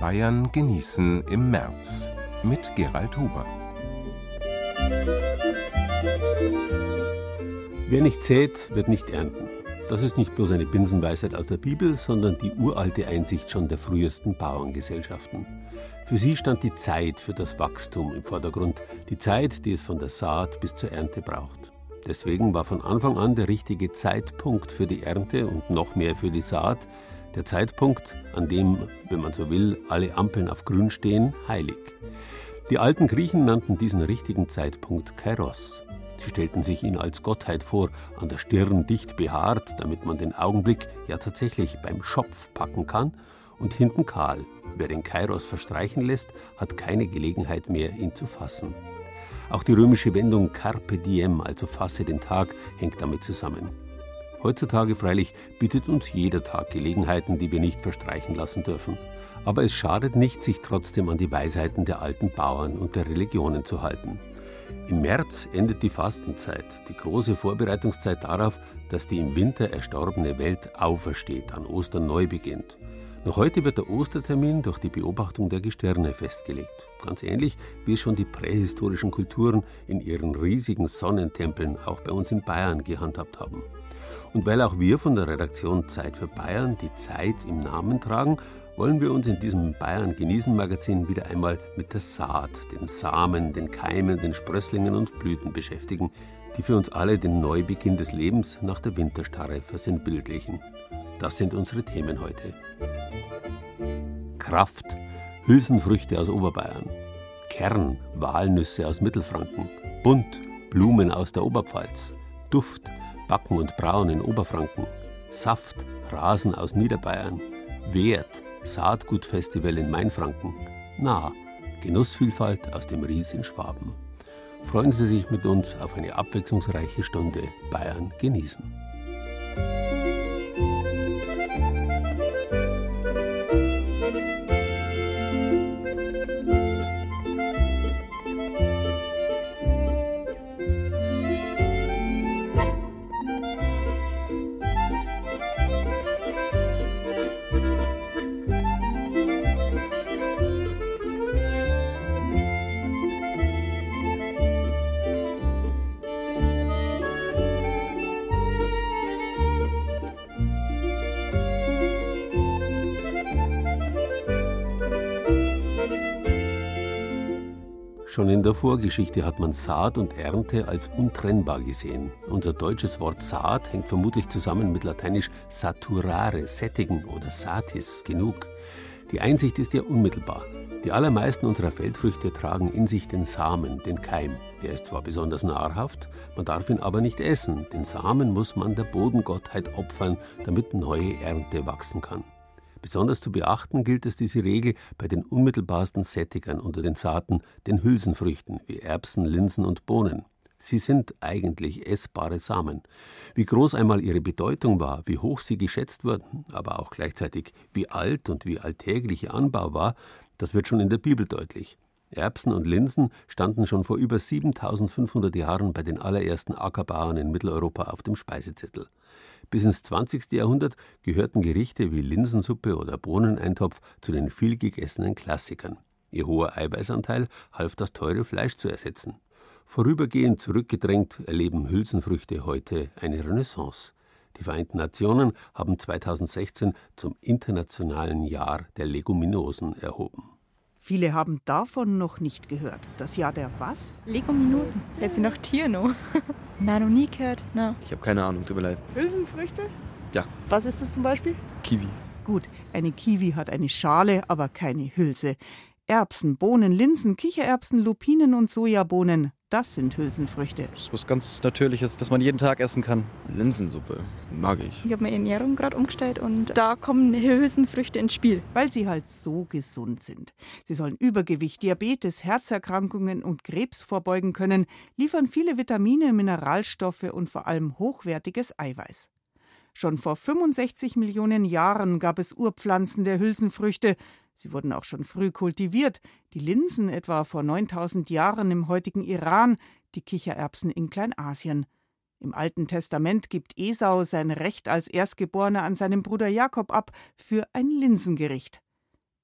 Bayern genießen im März mit Gerald Huber. Wer nicht sät, wird nicht ernten. Das ist nicht bloß eine Binsenweisheit aus der Bibel, sondern die uralte Einsicht schon der frühesten Bauerngesellschaften. Für sie stand die Zeit für das Wachstum im Vordergrund, die Zeit, die es von der Saat bis zur Ernte braucht. Deswegen war von Anfang an der richtige Zeitpunkt für die Ernte und noch mehr für die Saat der Zeitpunkt, an dem, wenn man so will, alle Ampeln auf grün stehen, heilig. Die alten Griechen nannten diesen richtigen Zeitpunkt Kairos. Sie stellten sich ihn als Gottheit vor, an der Stirn dicht behaart, damit man den Augenblick ja tatsächlich beim Schopf packen kann, und hinten kahl. Wer den Kairos verstreichen lässt, hat keine Gelegenheit mehr, ihn zu fassen. Auch die römische Wendung Carpe diem, also fasse den Tag, hängt damit zusammen. Heutzutage freilich bietet uns jeder Tag Gelegenheiten, die wir nicht verstreichen lassen dürfen. Aber es schadet nicht, sich trotzdem an die Weisheiten der alten Bauern und der Religionen zu halten. Im März endet die Fastenzeit, die große Vorbereitungszeit darauf, dass die im Winter erstorbene Welt aufersteht, an Ostern neu beginnt. Noch heute wird der Ostertermin durch die Beobachtung der Gestirne festgelegt. Ganz ähnlich wie es schon die prähistorischen Kulturen in ihren riesigen Sonnentempeln auch bei uns in Bayern gehandhabt haben. Und weil auch wir von der Redaktion Zeit für Bayern die Zeit im Namen tragen, wollen wir uns in diesem Bayern genießen Magazin wieder einmal mit der Saat, den Samen, den Keimen, den Sprösslingen und Blüten beschäftigen, die für uns alle den Neubeginn des Lebens nach der Winterstarre versinnbildlichen. Das sind unsere Themen heute. Kraft, Hülsenfrüchte aus Oberbayern, Kern, Walnüsse aus Mittelfranken, Bunt, Blumen aus der Oberpfalz, Duft, Backen und Brauen in Oberfranken, Saft, Rasen aus Niederbayern, Wert, Saatgutfestival in Mainfranken, Nah, Genussvielfalt aus dem Ries in Schwaben. Freuen Sie sich mit uns auf eine abwechslungsreiche Stunde Bayern genießen. Schon in der Vorgeschichte hat man Saat und Ernte als untrennbar gesehen. Unser deutsches Wort Saat hängt vermutlich zusammen mit lateinisch saturare, sättigen oder satis, genug. Die Einsicht ist ja unmittelbar. Die allermeisten unserer Feldfrüchte tragen in sich den Samen, den Keim. Der ist zwar besonders nahrhaft, man darf ihn aber nicht essen. Den Samen muss man der Bodengottheit opfern, damit neue Ernte wachsen kann. Besonders zu beachten gilt es diese Regel bei den unmittelbarsten Sättigern unter den Saaten, den Hülsenfrüchten wie Erbsen, Linsen und Bohnen. Sie sind eigentlich essbare Samen. Wie groß einmal ihre Bedeutung war, wie hoch sie geschätzt wurden, aber auch gleichzeitig wie alt und wie alltäglich ihr Anbau war, das wird schon in der Bibel deutlich. Erbsen und Linsen standen schon vor über 7500 Jahren bei den allerersten Ackerbauern in Mitteleuropa auf dem Speisezettel. Bis ins 20. Jahrhundert gehörten Gerichte wie Linsensuppe oder Bohneneintopf zu den vielgegessenen Klassikern. Ihr hoher Eiweißanteil half das teure Fleisch zu ersetzen. Vorübergehend zurückgedrängt erleben Hülsenfrüchte heute eine Renaissance. Die Vereinten Nationen haben 2016 zum Internationalen Jahr der Leguminosen erhoben. Viele haben davon noch nicht gehört. Das Jahr der was? Leguminosen. Jetzt sind noch Tiere noch. Nein, noch nie gehört. No. Ich habe keine Ahnung, tut mir leid. Hülsenfrüchte? Ja. Was ist das zum Beispiel? Kiwi. Gut, eine Kiwi hat eine Schale, aber keine Hülse. Erbsen, Bohnen, Linsen, Kichererbsen, Lupinen und Sojabohnen, Das sind Hülsenfrüchte. Das ist was ganz Natürliches, das man jeden Tag essen kann. Linsensuppe mag ich. Ich habe meine Ernährung gerade umgestellt und da kommen Hülsenfrüchte ins Spiel. Weil sie halt so gesund sind. Sie sollen Übergewicht, Diabetes, Herzerkrankungen und Krebs vorbeugen können, liefern viele Vitamine, Mineralstoffe und vor allem hochwertiges Eiweiß. Schon vor 65 Millionen Jahren gab es Urpflanzen der Hülsenfrüchte. Sie wurden auch schon früh kultiviert. Die Linsen etwa vor 9000 Jahren im heutigen Iran, die Kichererbsen in Kleinasien. Im Alten Testament gibt Esau sein Recht als Erstgeborener an seinen Bruder Jakob ab für ein Linsengericht.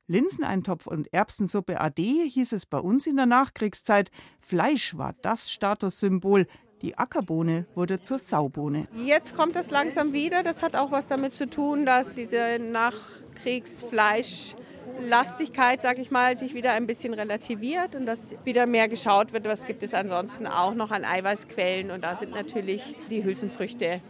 Linseneintopf und Erbsensuppe ade hieß es bei uns in der Nachkriegszeit. Fleisch war das Statussymbol. Die Ackerbohne wurde zur Saubohne. Jetzt kommt es langsam wieder. Das hat auch was damit zu tun, dass diese Nachkriegsfleisch Lastigkeit, sag ich mal, sich wieder ein bisschen relativiert und dass wieder mehr geschaut wird, was gibt es ansonsten auch noch an Eiweißquellen. Und da sind natürlich die Hülsenfrüchte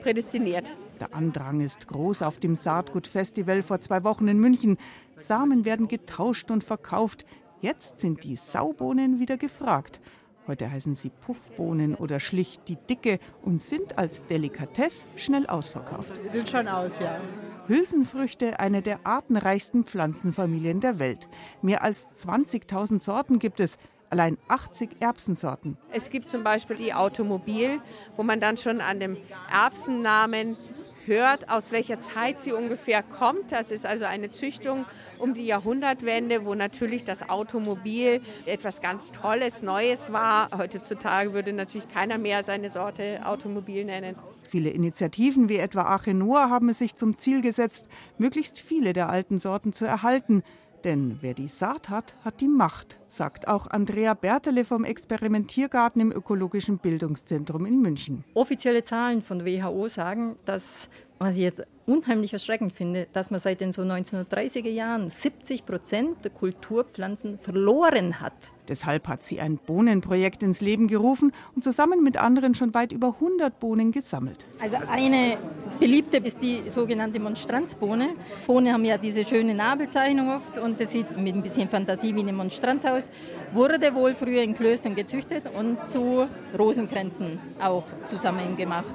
prädestiniert. Der Andrang ist groß auf dem Saatgutfestival vor zwei Wochen in München. Samen werden getauscht und verkauft. Jetzt sind die Saubohnen wieder gefragt. Heute heißen sie Puffbohnen oder schlicht die Dicke und sind als Delikatesse schnell ausverkauft. Sind schon aus, ja. Hülsenfrüchte eine der artenreichsten Pflanzenfamilien der Welt. Mehr als 20.000 Sorten gibt es, allein 80 Erbsensorten. Es gibt zum Beispiel die Automobil, wo man dann schon an dem Erbsennamen hört, aus welcher Zeit sie ungefähr kommt. Das ist also eine Züchtung um die Jahrhundertwende, wo natürlich das Automobil etwas ganz Tolles, Neues war. Heutzutage würde natürlich keiner mehr seine Sorte Automobil nennen. Viele Initiativen wie etwa Arche Noah haben es sich zum Ziel gesetzt, möglichst viele der alten Sorten zu erhalten. Denn wer die Saat hat, hat die Macht, sagt auch Andrea Bertele vom Experimentiergarten im Ökologischen Bildungszentrum in München. Offizielle Zahlen von WHO sagen, dass was ich jetzt unheimlich erschreckend finde, dass man seit den so 1930er Jahren 70 Prozent der Kulturpflanzen verloren hat. Deshalb hat sie ein Bohnenprojekt ins Leben gerufen und zusammen mit anderen schon weit über 100 Bohnen gesammelt. Also eine beliebte ist die sogenannte Monstranzbohne. Bohnen haben ja diese schöne Nabelzeichnung oft und das sieht mit ein bisschen Fantasie wie eine Monstranz aus. Wurde wohl früher in Klöstern gezüchtet und zu Rosenkränzen auch zusammen gemacht.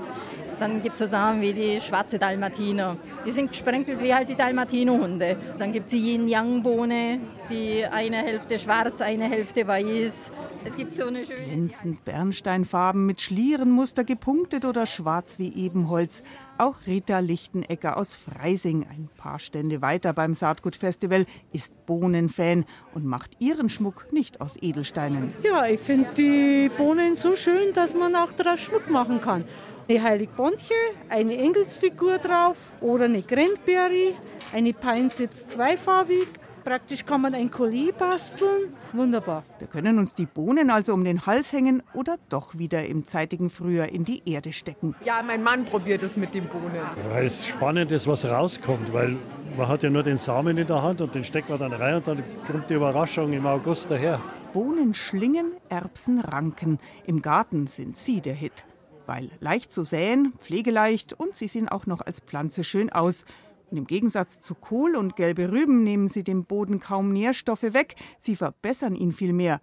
Dann gibt es so Sachen wie die schwarze Dalmatiner. Die sind gesprenkelt wie halt die Dalmatino-Hunde. Dann gibt es die Yin-Yang-Bohne, die eine Hälfte schwarz, eine Hälfte weiß. Es gibt so eine schöne. Glänzend Bernsteinfarben mit Schlierenmuster gepunktet oder schwarz wie Ebenholz. Auch Rita Lichtenecker aus Freising, ein paar Stände weiter beim Saatgutfestival, ist Bohnenfan und macht ihren Schmuck nicht aus Edelsteinen. Ja, ich finde die Bohnen so schön, dass man auch daraus Schmuck machen kann eine Heiligbontje, eine Engelsfigur drauf oder eine Grandberry. Eine Pein sitzt zweifarbig. Praktisch kann man ein Collier basteln. Wunderbar. Wir können uns die Bohnen also um den Hals hängen oder doch wieder im zeitigen Frühjahr in die Erde stecken. Ja, mein Mann probiert es mit den Bohnen. Weil es spannend ist, was rauskommt, weil man hat ja nur den Samen in der Hand und den steckt man dann rein und dann kommt die Überraschung im August daher. Bohnenschlingen, Erbsenranken. Im Garten sind sie der Hit weil leicht zu säen, pflegeleicht und sie sehen auch noch als Pflanze schön aus. Und im Gegensatz zu Kohl und gelbe Rüben nehmen sie dem Boden kaum Nährstoffe weg, sie verbessern ihn vielmehr.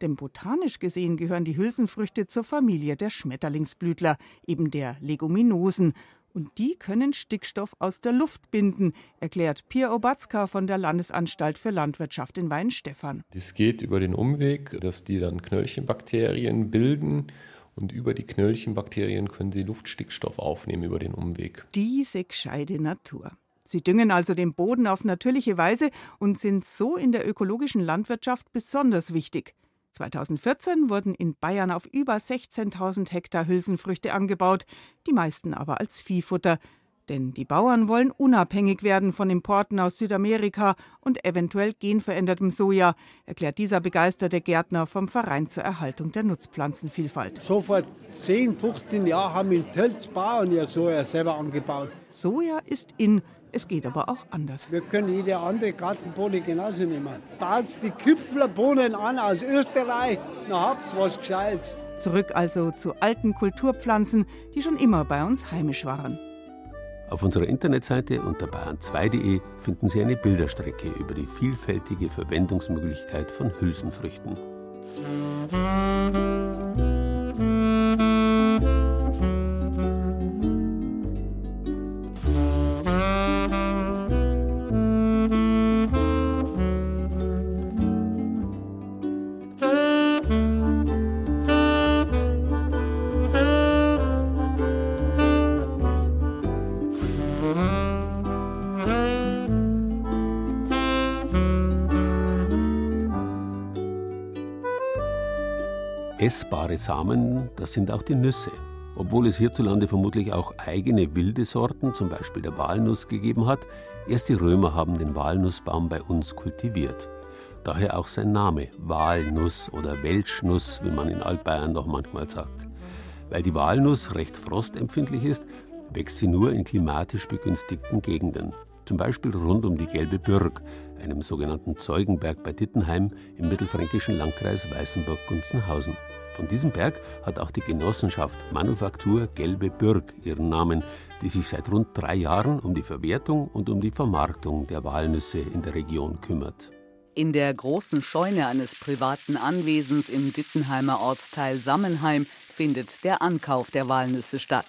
Denn botanisch gesehen gehören die Hülsenfrüchte zur Familie der Schmetterlingsblütler, eben der Leguminosen. Und die können Stickstoff aus der Luft binden, erklärt Pierre Obatzka von der Landesanstalt für Landwirtschaft in Weinstefan. Das geht über den Umweg, dass die dann Knöllchenbakterien bilden und über die Knöllchenbakterien können sie Luftstickstoff aufnehmen über den Umweg. Diese gescheite Natur. Sie düngen also den Boden auf natürliche Weise und sind so in der ökologischen Landwirtschaft besonders wichtig. 2014 wurden in Bayern auf über 16.000 Hektar Hülsenfrüchte angebaut, die meisten aber als Viehfutter. Denn die Bauern wollen unabhängig werden von Importen aus Südamerika und eventuell genverändertem Soja, erklärt dieser begeisterte Gärtner vom Verein zur Erhaltung der Nutzpflanzenvielfalt. So vor 10, 15 Jahren haben in Tölz Bauern ja Soja selber angebaut. Soja ist in, es geht aber auch anders. Wir können jede andere Gartenbohne genauso nehmen. Baut die Küpflerbohnen an aus Österreich, dann habt ihr was Gescheites. Zurück also zu alten Kulturpflanzen, die schon immer bei uns heimisch waren. Auf unserer Internetseite unter bayern2.de finden Sie eine Bilderstrecke über die vielfältige Verwendungsmöglichkeit von Hülsenfrüchten. Essbare Samen, das sind auch die Nüsse. Obwohl es hierzulande vermutlich auch eigene wilde Sorten, zum Beispiel der Walnuss, gegeben hat, erst die Römer haben den Walnussbaum bei uns kultiviert. Daher auch sein Name, Walnuss oder Welschnuss, wie man in Altbayern doch manchmal sagt. Weil die Walnuss recht frostempfindlich ist, wächst sie nur in klimatisch begünstigten Gegenden. Zum Beispiel rund um die Gelbe Bürg, einem sogenannten Zeugenberg bei Dittenheim im mittelfränkischen Landkreis Weißenburg-Gunzenhausen. Von diesem Berg hat auch die Genossenschaft Manufaktur Gelbe Bürg ihren Namen, die sich seit rund drei Jahren um die Verwertung und um die Vermarktung der Walnüsse in der Region kümmert. In der großen Scheune eines privaten Anwesens im Dittenheimer Ortsteil Sammenheim findet der Ankauf der Walnüsse statt.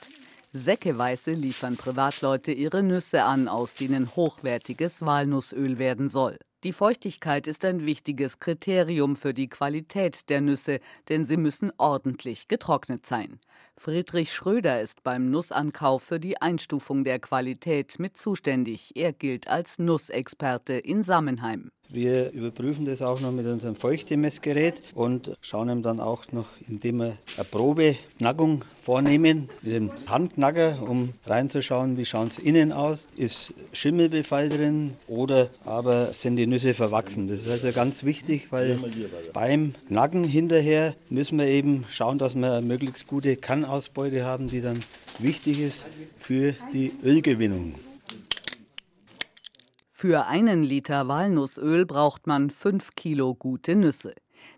Säckeweise liefern Privatleute ihre Nüsse an, aus denen hochwertiges Walnussöl werden soll. Die Feuchtigkeit ist ein wichtiges Kriterium für die Qualität der Nüsse, denn sie müssen ordentlich getrocknet sein. Friedrich Schröder ist beim Nussankauf für die Einstufung der Qualität mit zuständig. Er gilt als Nussexperte in Sammenheim. Wir überprüfen das auch noch mit unserem Feuchtemessgerät und schauen ihm dann auch noch, indem wir eine Probeknackung vornehmen mit dem Handknacker, um reinzuschauen, wie schauen es innen aus. Ist Schimmelbefall drin oder aber sind die Nüsse verwachsen. Das ist also ganz wichtig, weil beim Knacken hinterher müssen wir eben schauen, dass wir eine möglichst gute Kannausbeute haben, die dann wichtig ist für die Ölgewinnung. Für einen Liter Walnussöl braucht man fünf Kilo gute Nüsse.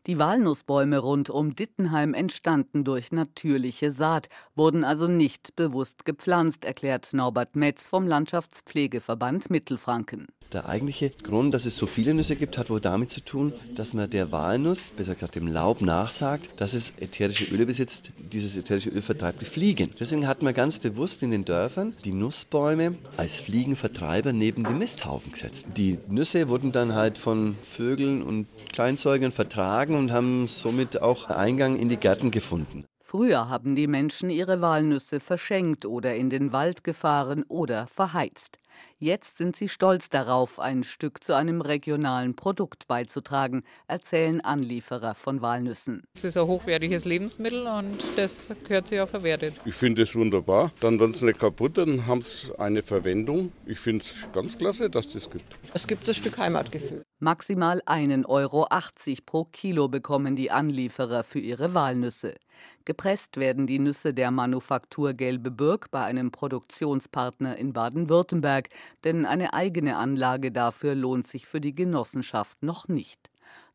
Die Walnussbäume rund um Dittenheim entstanden durch natürliche Saat, wurden also nicht bewusst gepflanzt, erklärt Norbert Metz vom Landschaftspflegeverband Mittelfranken. Der eigentliche Grund, dass es so viele Nüsse gibt, hat wohl damit zu tun, dass man der Walnuss, besser gesagt dem Laub, nachsagt, dass es ätherische Öle besitzt. Dieses ätherische Öl vertreibt die Fliegen. Deswegen hat man ganz bewusst in den Dörfern die Nussbäume als Fliegenvertreiber neben die Misthaufen gesetzt. Die Nüsse wurden dann halt von Vögeln und Kleinsäugern vertragen und haben somit auch Eingang in die Gärten gefunden. Früher haben die Menschen ihre Walnüsse verschenkt oder in den Wald gefahren oder verheizt. Jetzt sind sie stolz darauf, ein Stück zu einem regionalen Produkt beizutragen, erzählen Anlieferer von Walnüssen. Es ist ein hochwertiges Lebensmittel und das gehört sich auch verwertet. Ich finde es wunderbar. Dann werden sie nicht kaputt, dann haben sie eine Verwendung. Ich finde es ganz klasse, dass das gibt. Es gibt das Stück Heimatgefühl. Maximal 1,80 Euro pro Kilo bekommen die Anlieferer für ihre Walnüsse. Gepresst werden die Nüsse der Manufaktur Gelbe Bürg bei einem Produktionspartner in Baden-Württemberg, denn eine eigene Anlage dafür lohnt sich für die Genossenschaft noch nicht.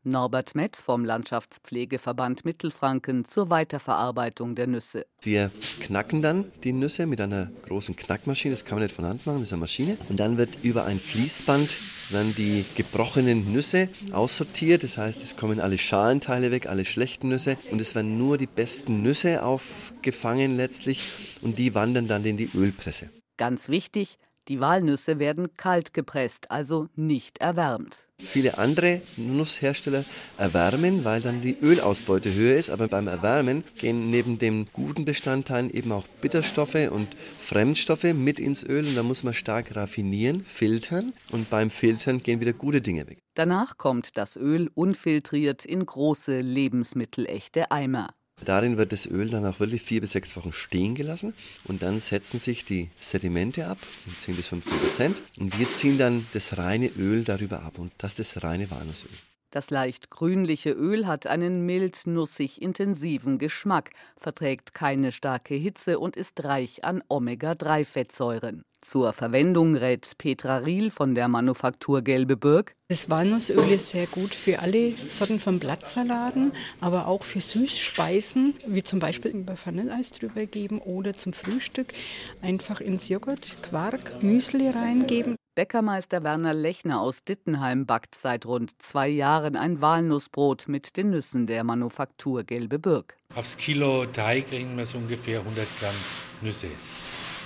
Norbert Metz vom Landschaftspflegeverband Mittelfranken zur Weiterverarbeitung der Nüsse. Wir knacken dann die Nüsse mit einer großen Knackmaschine, das kann man nicht von Hand machen, das ist eine Maschine. Und dann wird über ein Fließband dann die gebrochenen Nüsse aussortiert, das heißt, es kommen alle Schalenteile weg, alle schlechten Nüsse und es werden nur die besten Nüsse aufgefangen letztlich und die wandern dann in die Ölpresse. Ganz wichtig, die Walnüsse werden kalt gepresst, also nicht erwärmt. Viele andere Nusshersteller erwärmen, weil dann die Ölausbeute höher ist. Aber beim Erwärmen gehen neben den guten Bestandteilen eben auch Bitterstoffe und Fremdstoffe mit ins Öl. Und da muss man stark raffinieren, filtern. Und beim Filtern gehen wieder gute Dinge weg. Danach kommt das Öl unfiltriert in große lebensmittelechte Eimer. Darin wird das Öl dann auch wirklich vier bis sechs Wochen stehen gelassen und dann setzen sich die Sedimente ab, um 10 bis 15 Prozent. Und wir ziehen dann das reine Öl darüber ab und das ist das reine Walnussöl. Das leicht grünliche Öl hat einen mild nussig intensiven Geschmack, verträgt keine starke Hitze und ist reich an Omega-3-Fettsäuren. Zur Verwendung rät Petra Riel von der Manufaktur Gelbe Bürg. Das Walnussöl ist sehr gut für alle Sorten von Blattsaladen, aber auch für Süßspeisen, wie zum Beispiel über Vanilleeis drüber geben oder zum Frühstück einfach ins Joghurt, Quark, Müsli reingeben. Bäckermeister Werner Lechner aus Dittenheim backt seit rund zwei Jahren ein Walnussbrot mit den Nüssen der Manufaktur Gelbe Birk. Aufs Kilo Teig kriegen wir so ungefähr 100 Gramm Nüsse.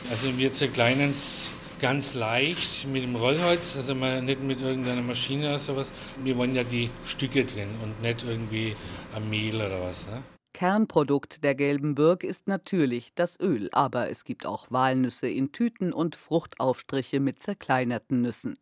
Also wir zerkleinern es ganz leicht mit dem Rollholz, also mal nicht mit irgendeiner Maschine oder sowas. Wir wollen ja die Stücke drin und nicht irgendwie am Mehl oder was. Ne? Kernprodukt der gelben Birk ist natürlich das Öl, aber es gibt auch Walnüsse in Tüten und Fruchtaufstriche mit zerkleinerten Nüssen.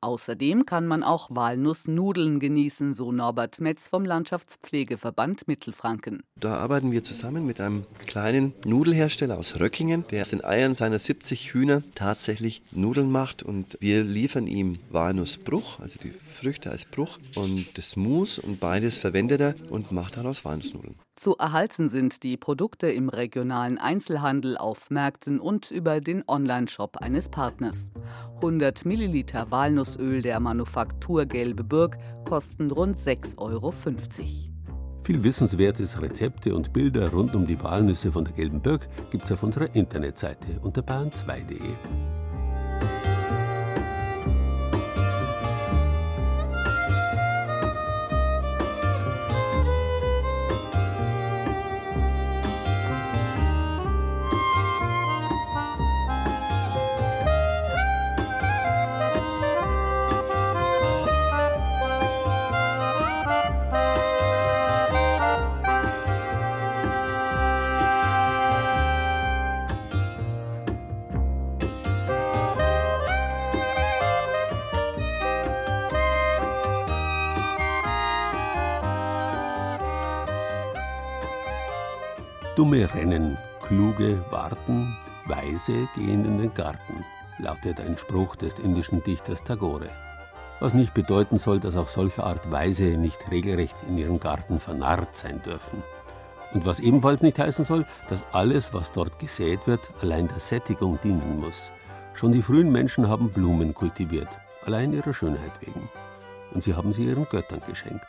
Außerdem kann man auch Walnussnudeln genießen, so Norbert Metz vom Landschaftspflegeverband Mittelfranken. Da arbeiten wir zusammen mit einem kleinen Nudelhersteller aus Röckingen, der aus den Eiern seiner 70 Hühner tatsächlich Nudeln macht und wir liefern ihm Walnussbruch, also die Früchte als Bruch und das Mus und beides verwendet er und macht daraus Walnussnudeln. Zu erhalten sind die Produkte im regionalen Einzelhandel auf Märkten und über den Onlineshop eines Partners. 100 Milliliter Walnussöl der Manufaktur Gelbe Burg kosten rund 6,50 Euro. Viel wissenswertes Rezepte und Bilder rund um die Walnüsse von der Gelben Birk gibt es auf unserer Internetseite unter bayern2.de. Dumme rennen, kluge warten, weise gehen in den Garten, lautet ein Spruch des indischen Dichters Tagore. Was nicht bedeuten soll, dass auch solcher Art Weise nicht regelrecht in ihrem Garten vernarrt sein dürfen. Und was ebenfalls nicht heißen soll, dass alles, was dort gesät wird, allein der Sättigung dienen muss. Schon die frühen Menschen haben Blumen kultiviert, allein ihrer Schönheit wegen. Und sie haben sie ihren Göttern geschenkt.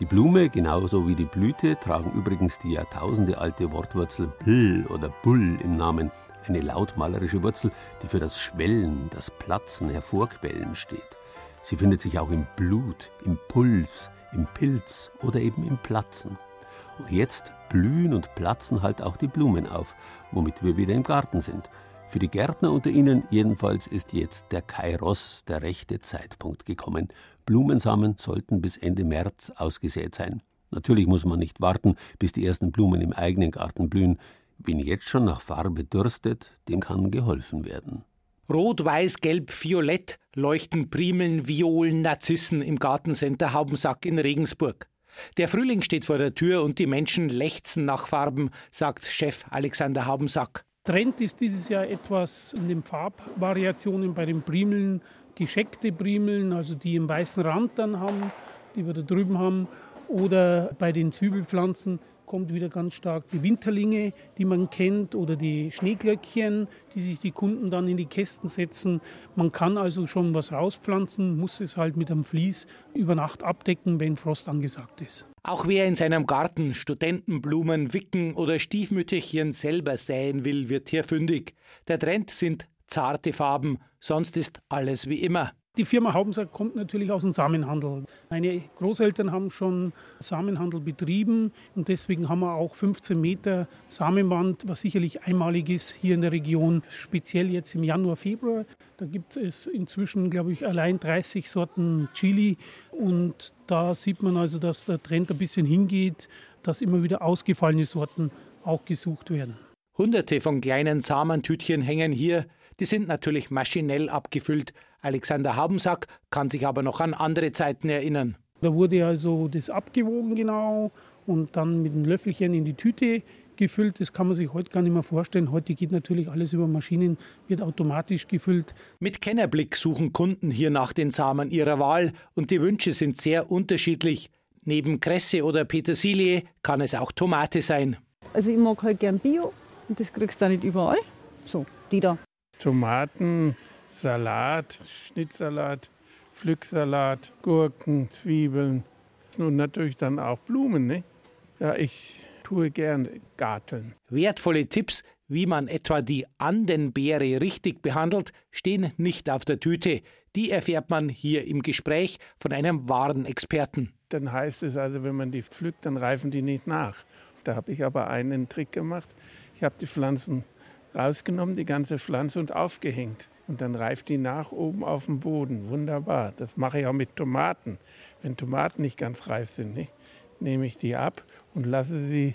Die Blume, genauso wie die Blüte, tragen übrigens die jahrtausendealte Wortwurzel Bl oder Bull im Namen, eine lautmalerische Wurzel, die für das Schwellen, das Platzen, Hervorquellen steht. Sie findet sich auch im Blut, im Puls, im Pilz oder eben im Platzen. Und jetzt blühen und platzen halt auch die Blumen auf, womit wir wieder im Garten sind. Für die Gärtner unter Ihnen jedenfalls ist jetzt der Kairos, der rechte Zeitpunkt gekommen. Blumensamen sollten bis Ende März ausgesät sein. Natürlich muss man nicht warten, bis die ersten Blumen im eigenen Garten blühen. Wen jetzt schon nach Farbe dürstet, dem kann geholfen werden. Rot, Weiß, Gelb, Violett leuchten Primeln, Violen, Narzissen im Gartencenter Haubensack in Regensburg. Der Frühling steht vor der Tür und die Menschen lechzen nach Farben, sagt Chef Alexander Haubensack. Trend ist dieses Jahr etwas in den Farbvariationen bei den Primeln, gescheckte Primeln, also die einen weißen Rand dann haben, die wir da drüben haben, oder bei den Zwiebelpflanzen kommt wieder ganz stark die Winterlinge, die man kennt, oder die Schneeglöckchen, die sich die Kunden dann in die Kästen setzen. Man kann also schon was rauspflanzen, muss es halt mit einem Vlies über Nacht abdecken, wenn Frost angesagt ist. Auch wer in seinem Garten Studentenblumen, Wicken oder Stiefmütterchen selber säen will, wird hier fündig. Der Trend sind zarte Farben, sonst ist alles wie immer. Die Firma Haubensack kommt natürlich aus dem Samenhandel. Meine Großeltern haben schon Samenhandel betrieben und deswegen haben wir auch 15 Meter Samenwand, was sicherlich einmalig ist hier in der Region, speziell jetzt im Januar, Februar. Da gibt es inzwischen, glaube ich, allein 30 Sorten Chili und da sieht man also, dass der Trend ein bisschen hingeht, dass immer wieder ausgefallene Sorten auch gesucht werden. Hunderte von kleinen Samentütchen hängen hier. Die sind natürlich maschinell abgefüllt. Alexander Habensack kann sich aber noch an andere Zeiten erinnern. Da wurde also das abgewogen genau und dann mit einem Löffelchen in die Tüte gefüllt. Das kann man sich heute gar nicht mehr vorstellen. Heute geht natürlich alles über Maschinen, wird automatisch gefüllt. Mit Kennerblick suchen Kunden hier nach den Samen ihrer Wahl und die Wünsche sind sehr unterschiedlich. Neben Kresse oder Petersilie kann es auch Tomate sein. Also ich mag halt gern Bio und das kriegst du auch nicht überall. So, die da. Tomaten, Salat, Schnittsalat, Pflücksalat, Gurken, Zwiebeln und natürlich dann auch Blumen. Ne? Ja, ich tue gern Garteln. Wertvolle Tipps, Wie man etwa die Andenbeere richtig behandelt, stehen nicht auf der Tüte. Die erfährt man hier im Gespräch von einem wahren Experten. Dann heißt es also, wenn man die pflückt, dann reifen die nicht nach. Da habe ich aber einen Trick gemacht. Ich habe die Pflanzen rausgenommen, die ganze Pflanze und aufgehängt. Und dann reift die nach oben auf dem Boden. Wunderbar. Das mache ich auch mit Tomaten. Wenn Tomaten nicht ganz reif sind, nicht, nehme ich die ab und lasse sie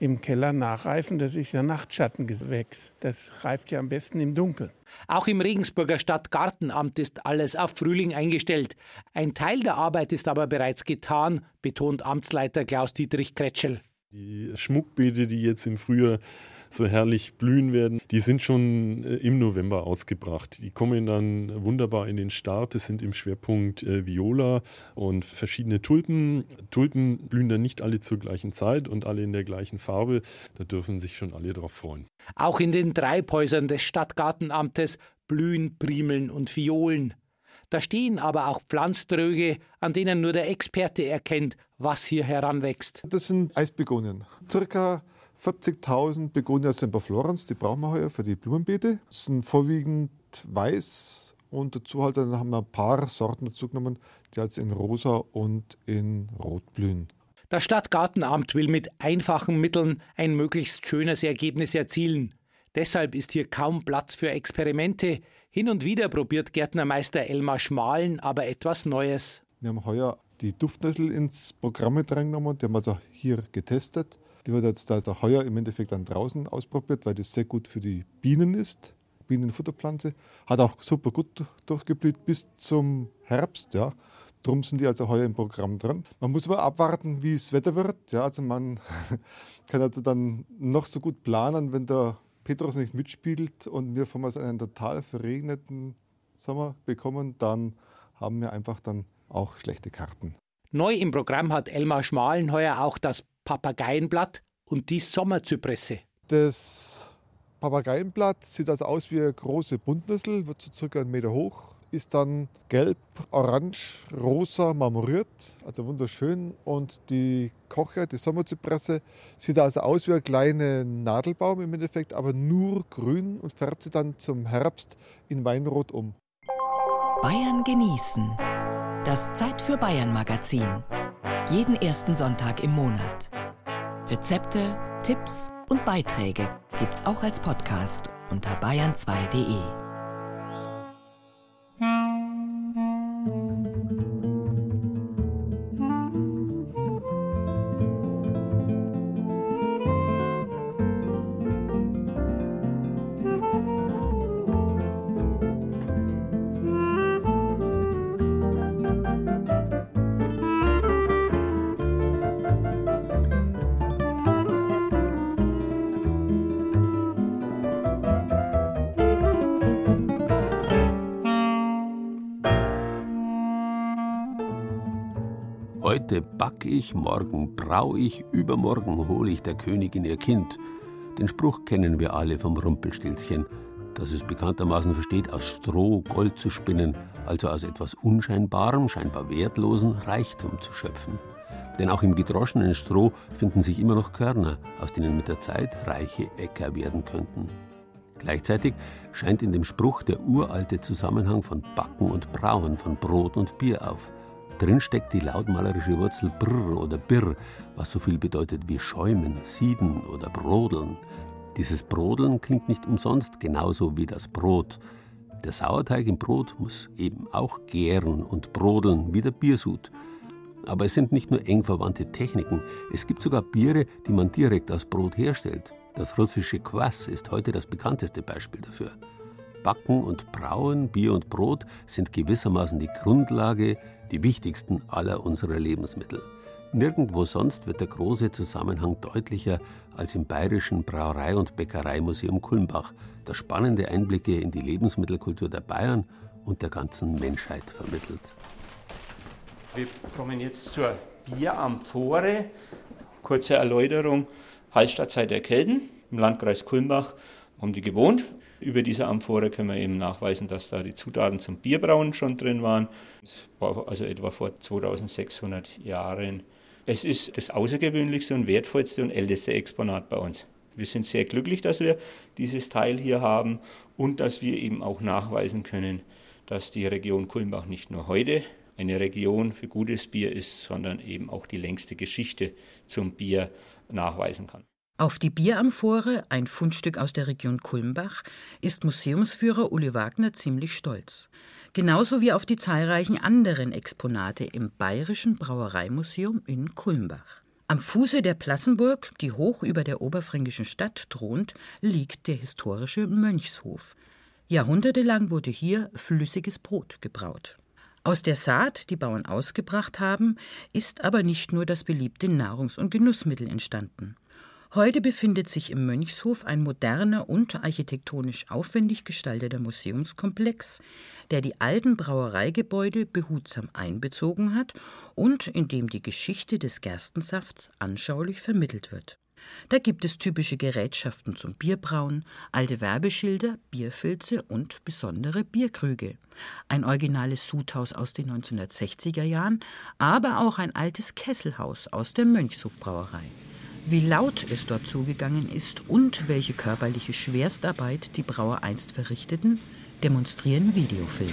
im Keller nachreifen. Das ist ja Nachtschattengewächs. Das reift ja am besten im Dunkeln. Auch im Regensburger Stadtgartenamt ist alles auf Frühling eingestellt. Ein Teil der Arbeit ist aber bereits getan, betont Amtsleiter Klaus-Dietrich Kretschel. Die Schmuckbeete, die jetzt im Frühjahr so herrlich blühen werden, die sind schon äh, im November ausgebracht. Die kommen dann wunderbar in den Start. Es sind im Schwerpunkt äh, Viola und verschiedene Tulpen. Tulpen blühen dann nicht alle zur gleichen Zeit und alle in der gleichen Farbe. Da dürfen sich schon alle drauf freuen. Auch in den Treibhäusern des Stadtgartenamtes blühen Primeln und Violen. Da stehen aber auch Pflanztröge, an denen nur der Experte erkennt, was hier heranwächst. Das sind Eisbegonien. Circa 40.000 Begonia semperflorens, die brauchen wir heuer für die Blumenbeete. Das sind vorwiegend weiß und dazu halt dann haben wir ein paar Sorten dazu genommen, die jetzt in rosa und in rot blühen. Das Stadtgartenamt will mit einfachen Mitteln ein möglichst schönes Ergebnis erzielen. Deshalb ist hier kaum Platz für Experimente. Hin und wieder probiert Gärtnermeister Elmar Schmalen aber etwas Neues. Wir haben heuer die Duftnessel ins Programm mit reingenommen, die haben wir also hier getestet. Die wird jetzt also heuer im Endeffekt dann draußen ausprobiert, weil das sehr gut für die Bienen ist. Bienenfutterpflanze. Hat auch super gut durchgeblüht bis zum Herbst. Ja. Drum sind die also heuer im Programm dran. Man muss aber abwarten, wie das Wetter wird. Ja, also man kann also dann noch so gut planen, wenn der Petrus nicht mitspielt und wir von einen total verregneten Sommer bekommen, dann haben wir einfach dann auch schlechte Karten. Neu im Programm hat Elmar Schmalen heuer auch das Papageienblatt und die Sommerzypresse. Das Papageienblatt sieht also aus wie eine große Buntnüssel, wird so circa einen Meter hoch, ist dann gelb, orange, rosa marmoriert, also wunderschön. Und die Kocher, die Sommerzypresse, sieht also aus wie ein kleiner Nadelbaum im Endeffekt, aber nur grün und färbt sie dann zum Herbst in Weinrot um. Bayern genießen. Das Zeit für Bayern Magazin. Jeden ersten Sonntag im Monat. Rezepte, Tipps und Beiträge gibt's auch als Podcast unter bayern2.de. ich, morgen brau ich, übermorgen hole ich der Königin ihr Kind. Den Spruch kennen wir alle vom Rumpelstilzchen, das es bekanntermaßen versteht, aus Stroh Gold zu spinnen, also aus etwas Unscheinbarem, scheinbar Wertlosen Reichtum zu schöpfen. Denn auch im gedroschenen Stroh finden sich immer noch Körner, aus denen mit der Zeit reiche Äcker werden könnten. Gleichzeitig scheint in dem Spruch der uralte Zusammenhang von Backen und Brauen, von Brot und Bier auf. Drin steckt die lautmalerische Wurzel brr oder birr, was so viel bedeutet wie schäumen, sieden oder brodeln. Dieses Brodeln klingt nicht umsonst genauso wie das Brot. Der Sauerteig im Brot muss eben auch gären und brodeln wie der Biersud. Aber es sind nicht nur eng verwandte Techniken, es gibt sogar Biere, die man direkt aus Brot herstellt. Das russische Kwas ist heute das bekannteste Beispiel dafür. Backen und Brauen, Bier und Brot sind gewissermaßen die Grundlage, die wichtigsten aller unserer Lebensmittel. Nirgendwo sonst wird der große Zusammenhang deutlicher als im Bayerischen Brauerei- und Bäckereimuseum Kulmbach, das spannende Einblicke in die Lebensmittelkultur der Bayern und der ganzen Menschheit vermittelt. Wir kommen jetzt zur Bieramphore. Kurze Erläuterung: Hallstattzeit der Kelten im Landkreis Kulmbach haben die gewohnt. Über diese Amphore können wir eben nachweisen, dass da die Zutaten zum Bierbrauen schon drin waren. Das war also etwa vor 2600 Jahren. Es ist das außergewöhnlichste und wertvollste und älteste Exponat bei uns. Wir sind sehr glücklich, dass wir dieses Teil hier haben und dass wir eben auch nachweisen können, dass die Region Kulmbach nicht nur heute eine Region für gutes Bier ist, sondern eben auch die längste Geschichte zum Bier nachweisen kann. Auf die Bieramphore, ein Fundstück aus der Region Kulmbach, ist Museumsführer Uli Wagner ziemlich stolz. Genauso wie auf die zahlreichen anderen Exponate im Bayerischen Brauereimuseum in Kulmbach. Am Fuße der Plassenburg, die hoch über der oberfränkischen Stadt thront, liegt der historische Mönchshof. Jahrhundertelang wurde hier flüssiges Brot gebraut. Aus der Saat, die Bauern ausgebracht haben, ist aber nicht nur das beliebte Nahrungs- und Genussmittel entstanden. Heute befindet sich im Mönchshof ein moderner und architektonisch aufwendig gestalteter Museumskomplex, der die alten Brauereigebäude behutsam einbezogen hat und in dem die Geschichte des Gerstensafts anschaulich vermittelt wird. Da gibt es typische Gerätschaften zum Bierbrauen, alte Werbeschilder, Bierfilze und besondere Bierkrüge. Ein originales Sudhaus aus den 1960er Jahren, aber auch ein altes Kesselhaus aus der Mönchshofbrauerei. Wie laut es dort zugegangen ist und welche körperliche Schwerstarbeit die Brauer einst verrichteten, demonstrieren Videofilme.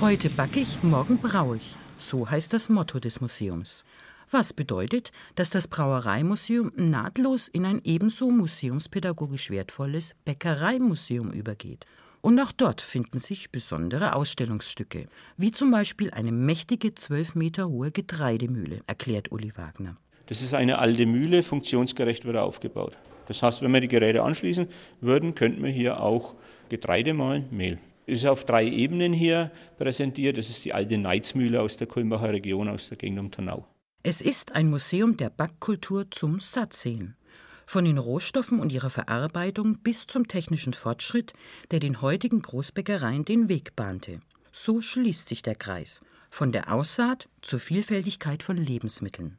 Heute backe ich, morgen braue ich. So heißt das Motto des Museums. Was bedeutet, dass das Brauereimuseum nahtlos in ein ebenso museumspädagogisch wertvolles Bäckereimuseum übergeht und auch dort finden sich besondere Ausstellungsstücke, wie zum Beispiel eine mächtige zwölf Meter hohe Getreidemühle, erklärt Uli Wagner. Das ist eine alte Mühle, funktionsgerecht wieder aufgebaut. Das heißt, wenn wir die Geräte anschließen würden, könnten wir hier auch Getreide mahlen, Mehl. Es ist auf drei Ebenen hier präsentiert. Das ist die alte Neizmühle aus der Kulmbacher Region, aus der Gegend um Turnau. Es ist ein Museum der Backkultur zum Sattsehen. Von den Rohstoffen und ihrer Verarbeitung bis zum technischen Fortschritt, der den heutigen Großbäckereien den Weg bahnte. So schließt sich der Kreis. Von der Aussaat zur Vielfältigkeit von Lebensmitteln.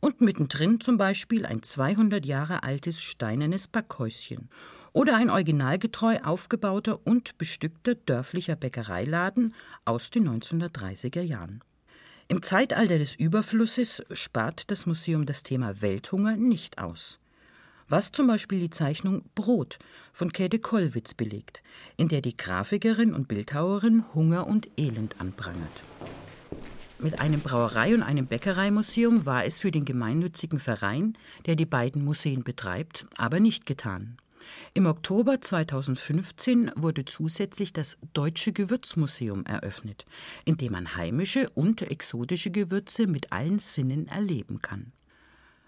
Und mittendrin zum Beispiel ein 200 Jahre altes steinernes Backhäuschen oder ein originalgetreu aufgebauter und bestückter dörflicher Bäckereiladen aus den 1930er Jahren. Im Zeitalter des Überflusses spart das Museum das Thema Welthunger nicht aus was zum Beispiel die Zeichnung Brot von Käthe Kollwitz belegt, in der die Grafikerin und Bildhauerin Hunger und Elend anprangert. Mit einem Brauerei- und einem Bäckereimuseum war es für den gemeinnützigen Verein, der die beiden Museen betreibt, aber nicht getan. Im Oktober 2015 wurde zusätzlich das Deutsche Gewürzmuseum eröffnet, in dem man heimische und exotische Gewürze mit allen Sinnen erleben kann.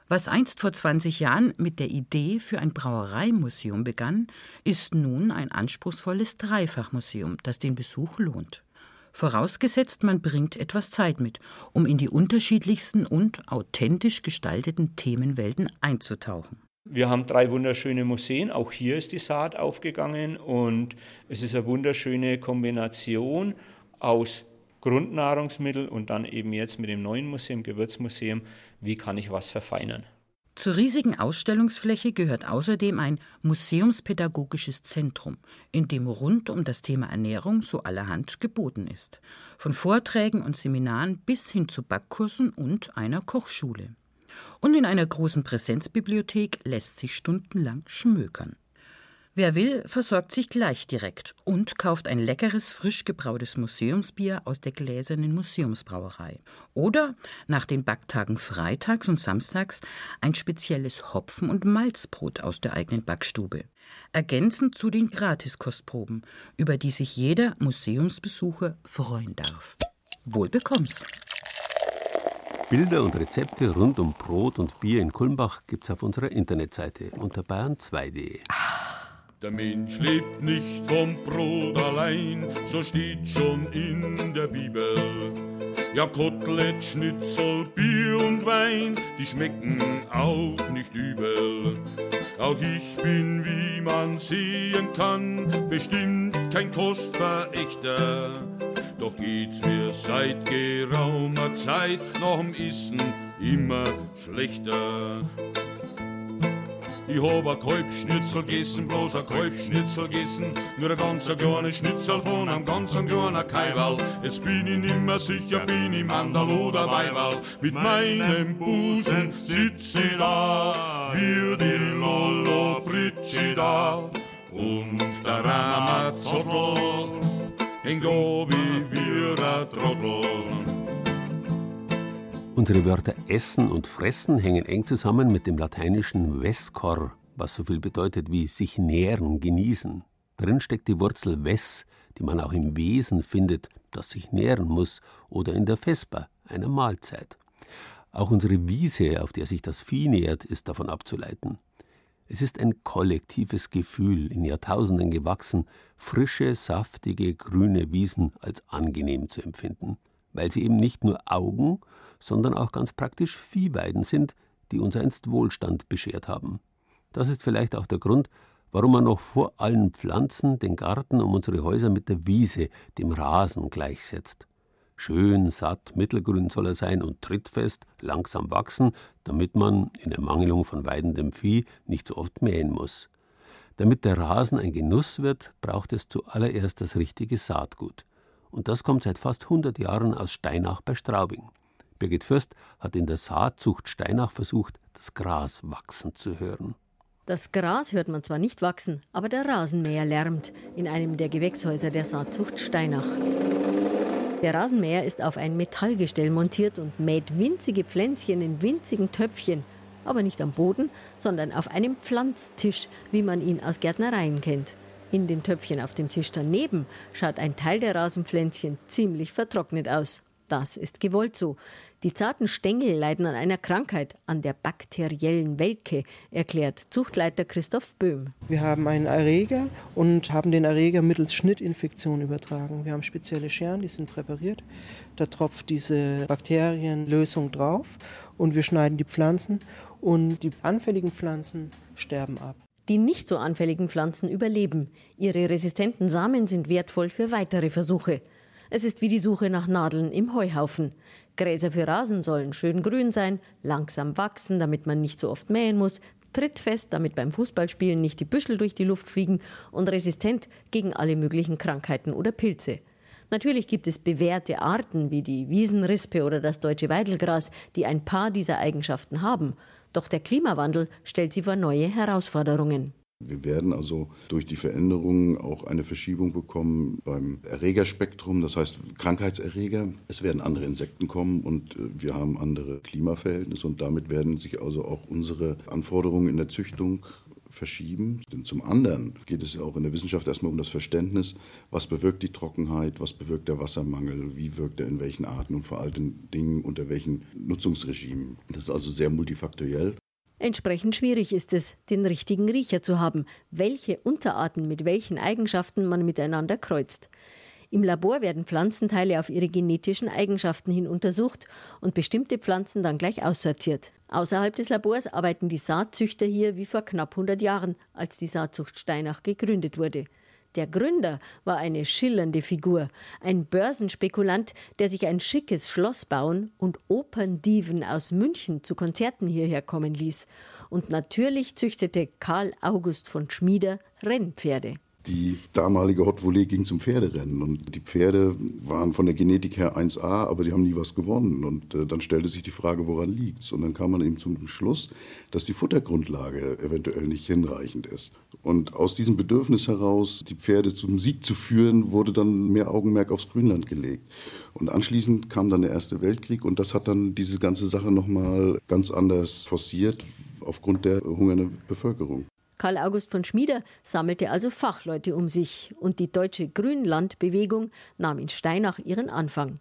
Was einst vor 20 Jahren mit der Idee für ein Brauereimuseum begann, ist nun ein anspruchsvolles Dreifachmuseum, das den Besuch lohnt. Vorausgesetzt, man bringt etwas Zeit mit, um in die unterschiedlichsten und authentisch gestalteten Themenwelten einzutauchen. Wir haben drei wunderschöne Museen. Auch hier ist die Saat aufgegangen und es ist eine wunderschöne Kombination aus Grundnahrungsmittel und dann eben jetzt mit dem neuen Museum, Gewürzmuseum, wie kann ich was verfeinern. Zur riesigen Ausstellungsfläche gehört außerdem ein museumspädagogisches Zentrum, in dem rund um das Thema Ernährung so allerhand geboten ist. Von Vorträgen und Seminaren bis hin zu Backkursen und einer Kochschule. Und in einer großen Präsenzbibliothek lässt sich stundenlang schmökern. Wer will, versorgt sich gleich direkt und kauft ein leckeres, frisch gebrautes Museumsbier aus der gläsernen Museumsbrauerei. Oder nach den Backtagen freitags und samstags ein spezielles Hopfen- und Malzbrot aus der eigenen Backstube. Ergänzend zu den Gratiskostproben, über die sich jeder Museumsbesucher freuen darf. Wohl bekomm's. Bilder und Rezepte rund um Brot und Bier in Kulmbach gibt's auf unserer Internetseite unter bayern2.de. Der Mensch lebt nicht vom Brot allein, so steht schon in der Bibel. Ja, Kotelett, Schnitzel, Bier und Wein, die schmecken auch nicht übel. Auch ich bin, wie man sehen kann, bestimmt kein Kostverächter. Doch geht's mir seit geraumer Zeit nach dem Essen immer schlechter. Ich hab ein Kalbschnitzel gegessen, bloß ein Kalbschnitzel gegessen. Nur ein ganz kleiner Schnitzel von einem ganz kleinen Kaiwal. Jetzt bin ich nimmer sicher, bin ich Mandal oder Weiwal. Mit meinem Busen sitz ich da, wie die Lollo Brigida. Und der Ramazottel hängt obi wie ein Trottel. Unsere Wörter essen und fressen hängen eng zusammen mit dem lateinischen vescor, was so viel bedeutet wie sich nähren, genießen. Drin steckt die Wurzel ves, die man auch im Wesen findet, das sich nähren muss, oder in der Vesper, einer Mahlzeit. Auch unsere Wiese, auf der sich das Vieh nährt, ist davon abzuleiten. Es ist ein kollektives Gefühl, in Jahrtausenden gewachsen, frische, saftige, grüne Wiesen als angenehm zu empfinden, weil sie eben nicht nur Augen, sondern auch ganz praktisch Viehweiden sind, die uns einst Wohlstand beschert haben. Das ist vielleicht auch der Grund, warum man noch vor allen Pflanzen den Garten um unsere Häuser mit der Wiese, dem Rasen gleichsetzt. Schön, satt, mittelgrün soll er sein und trittfest, langsam wachsen, damit man, in Ermangelung von weidendem Vieh, nicht so oft mähen muss. Damit der Rasen ein Genuss wird, braucht es zuallererst das richtige Saatgut. Und das kommt seit fast 100 Jahren aus Steinach bei Straubing. Birgit Fürst hat in der Saatzucht Steinach versucht, das Gras wachsen zu hören. Das Gras hört man zwar nicht wachsen, aber der Rasenmäher lärmt in einem der Gewächshäuser der Saatzucht Steinach. Der Rasenmäher ist auf ein Metallgestell montiert und mäht winzige Pflänzchen in winzigen Töpfchen, aber nicht am Boden, sondern auf einem Pflanztisch, wie man ihn aus Gärtnereien kennt. In den Töpfchen auf dem Tisch daneben schaut ein Teil der Rasenpflänzchen ziemlich vertrocknet aus. Das ist gewollt so. Die zarten Stängel leiden an einer Krankheit, an der bakteriellen Welke, erklärt Zuchtleiter Christoph Böhm. Wir haben einen Erreger und haben den Erreger mittels Schnittinfektion übertragen. Wir haben spezielle Scheren, die sind präpariert. Da tropft diese Bakterienlösung drauf und wir schneiden die Pflanzen und die anfälligen Pflanzen sterben ab. Die nicht so anfälligen Pflanzen überleben. Ihre resistenten Samen sind wertvoll für weitere Versuche. Es ist wie die Suche nach Nadeln im Heuhaufen. Gräser für Rasen sollen schön grün sein, langsam wachsen, damit man nicht so oft mähen muss, trittfest, damit beim Fußballspielen nicht die Büschel durch die Luft fliegen und resistent gegen alle möglichen Krankheiten oder Pilze. Natürlich gibt es bewährte Arten wie die Wiesenrispe oder das deutsche Weidelgras, die ein paar dieser Eigenschaften haben. Doch der Klimawandel stellt sie vor neue Herausforderungen. Wir werden also durch die Veränderungen auch eine Verschiebung bekommen beim Erregerspektrum, das heißt Krankheitserreger. Es werden andere Insekten kommen und äh, wir haben andere Klimaverhältnisse und damit werden sich also auch unsere Anforderungen in der Züchtung verschieben. Denn zum anderen geht es ja auch in der Wissenschaft erstmal um das Verständnis, was bewirkt die Trockenheit, was bewirkt der Wassermangel, wie wirkt er in welchen Arten und vor allen Dingen unter welchen Nutzungsregimen. Das ist also sehr multifaktoriell. Entsprechend schwierig ist es, den richtigen Riecher zu haben, welche Unterarten mit welchen Eigenschaften man miteinander kreuzt. Im Labor werden Pflanzenteile auf ihre genetischen Eigenschaften hin untersucht und bestimmte Pflanzen dann gleich aussortiert. Außerhalb des Labors arbeiten die Saatzüchter hier wie vor knapp 100 Jahren, als die Saatzucht Steinach gegründet wurde. Der Gründer war eine schillernde Figur, ein Börsenspekulant, der sich ein schickes Schloss bauen und Operndiven aus München zu Konzerten hierher kommen ließ. Und natürlich züchtete Karl August von Schmieder Rennpferde. Die damalige Hot Volley ging zum Pferderennen und die Pferde waren von der Genetik her 1A, aber die haben nie was gewonnen. Und äh, dann stellte sich die Frage, woran liegt's? Und dann kam man eben zum Schluss, dass die Futtergrundlage eventuell nicht hinreichend ist. Und aus diesem Bedürfnis heraus, die Pferde zum Sieg zu führen, wurde dann mehr Augenmerk aufs Grünland gelegt. Und anschließend kam dann der Erste Weltkrieg und das hat dann diese ganze Sache nochmal ganz anders forciert aufgrund der hungernden Bevölkerung. Karl August von Schmieder sammelte also Fachleute um sich und die deutsche Grünlandbewegung nahm in Steinach ihren Anfang.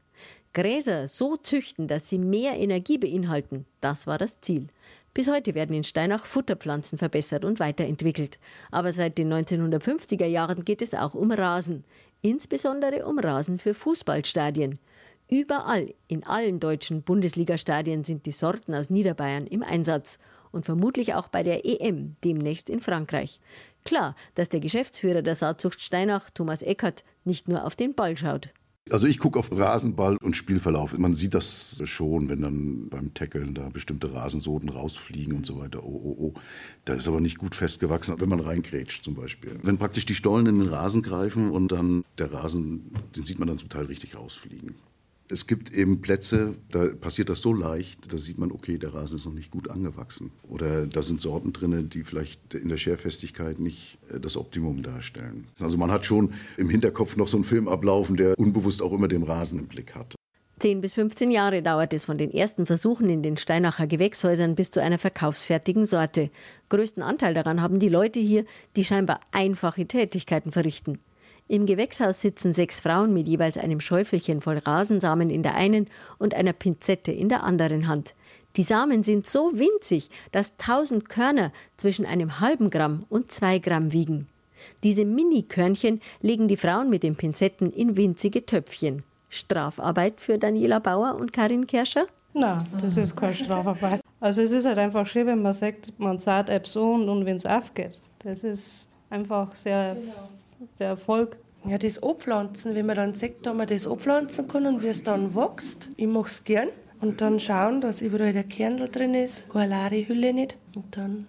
Gräser so züchten, dass sie mehr Energie beinhalten, das war das Ziel. Bis heute werden in Steinach Futterpflanzen verbessert und weiterentwickelt. Aber seit den 1950er Jahren geht es auch um Rasen, insbesondere um Rasen für Fußballstadien. Überall in allen deutschen Bundesligastadien sind die Sorten aus Niederbayern im Einsatz und vermutlich auch bei der EM demnächst in Frankreich. Klar, dass der Geschäftsführer der Saatzucht Steinach, Thomas Eckert, nicht nur auf den Ball schaut. Also ich gucke auf Rasenball und Spielverlauf. Man sieht das schon, wenn dann beim Tackeln da bestimmte Rasensoden rausfliegen und so weiter. Oh, oh, oh. Da ist aber nicht gut festgewachsen, wenn man reingrätscht zum Beispiel. Wenn praktisch die Stollen in den Rasen greifen und dann der Rasen, den sieht man dann zum Teil richtig rausfliegen. Es gibt eben Plätze, da passiert das so leicht, da sieht man, okay, der Rasen ist noch nicht gut angewachsen. Oder da sind Sorten drin, die vielleicht in der Scherfestigkeit nicht äh, das Optimum darstellen. Also man hat schon im Hinterkopf noch so einen Film ablaufen, der unbewusst auch immer den Rasen im Blick hat. 10 bis 15 Jahre dauert es von den ersten Versuchen in den Steinacher Gewächshäusern bis zu einer verkaufsfertigen Sorte. Größten Anteil daran haben die Leute hier, die scheinbar einfache Tätigkeiten verrichten. Im Gewächshaus sitzen sechs Frauen mit jeweils einem Schäufelchen voll Rasensamen in der einen und einer Pinzette in der anderen Hand. Die Samen sind so winzig, dass tausend Körner zwischen einem halben Gramm und zwei Gramm wiegen. Diese Mini-Körnchen legen die Frauen mit den Pinzetten in winzige Töpfchen. Strafarbeit für Daniela Bauer und Karin Kerscher? Nein, das ist keine Strafarbeit. Also es ist halt einfach schön, wenn man sagt, man sagt etwas so und, und wenn es aufgeht. Das ist einfach sehr genau der Erfolg. Ja, das Abpflanzen, wenn man dann sieht, dass man das abpflanzen kann und wie es dann wächst. Ich mache es gern. Und dann schauen, dass überall der Kernel drin ist, keine Hülle nicht. Und dann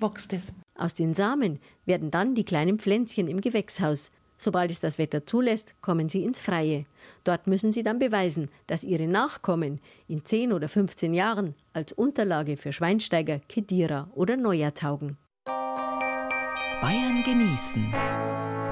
wächst es. Aus den Samen werden dann die kleinen Pflänzchen im Gewächshaus. Sobald es das Wetter zulässt, kommen sie ins Freie. Dort müssen sie dann beweisen, dass ihre Nachkommen in 10 oder 15 Jahren als Unterlage für Schweinsteiger, Kedira oder Neujahr taugen. Bayern genießen.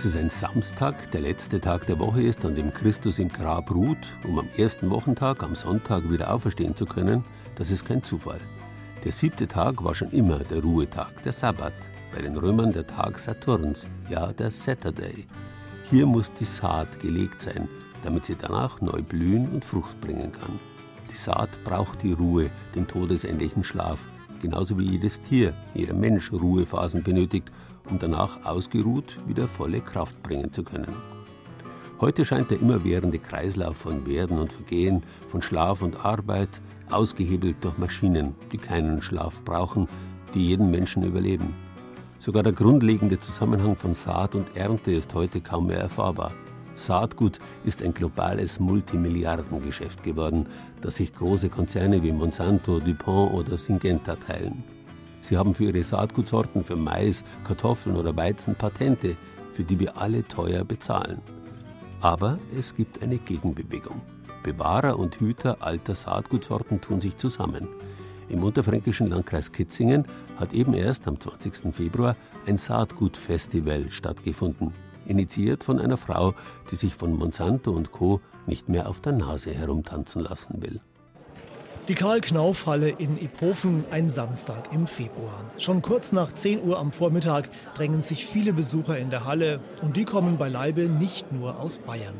Dass es ein Samstag, der letzte Tag der Woche ist, an dem Christus im Grab ruht, um am ersten Wochentag, am Sonntag wieder auferstehen zu können, das ist kein Zufall. Der siebte Tag war schon immer der Ruhetag, der Sabbat. Bei den Römern der Tag Saturns, ja der Saturday. Hier muss die Saat gelegt sein, damit sie danach neu blühen und Frucht bringen kann. Die Saat braucht die Ruhe, den todesähnlichen Schlaf, genauso wie jedes Tier, jeder Mensch Ruhephasen benötigt, um danach ausgeruht wieder volle Kraft bringen zu können. Heute scheint der immerwährende Kreislauf von Werden und Vergehen, von Schlaf und Arbeit, ausgehebelt durch Maschinen, die keinen Schlaf brauchen, die jeden Menschen überleben. Sogar der grundlegende Zusammenhang von Saat und Ernte ist heute kaum mehr erfahrbar. Saatgut ist ein globales Multimilliardengeschäft geworden, das sich große Konzerne wie Monsanto, DuPont oder Syngenta teilen. Sie haben für ihre Saatgutsorten für Mais, Kartoffeln oder Weizen Patente, für die wir alle teuer bezahlen. Aber es gibt eine Gegenbewegung. Bewahrer und Hüter alter Saatgutsorten tun sich zusammen. Im unterfränkischen Landkreis Kitzingen hat eben erst am 20. Februar ein Saatgutfestival stattgefunden, initiiert von einer Frau, die sich von Monsanto und Co. nicht mehr auf der Nase herumtanzen lassen will. Die Karl-Knauf-Halle in Iphofen, ein Samstag im Februar. Schon kurz nach 10 Uhr am Vormittag drängen sich viele Besucher in der Halle und die kommen beileibe nicht nur aus Bayern.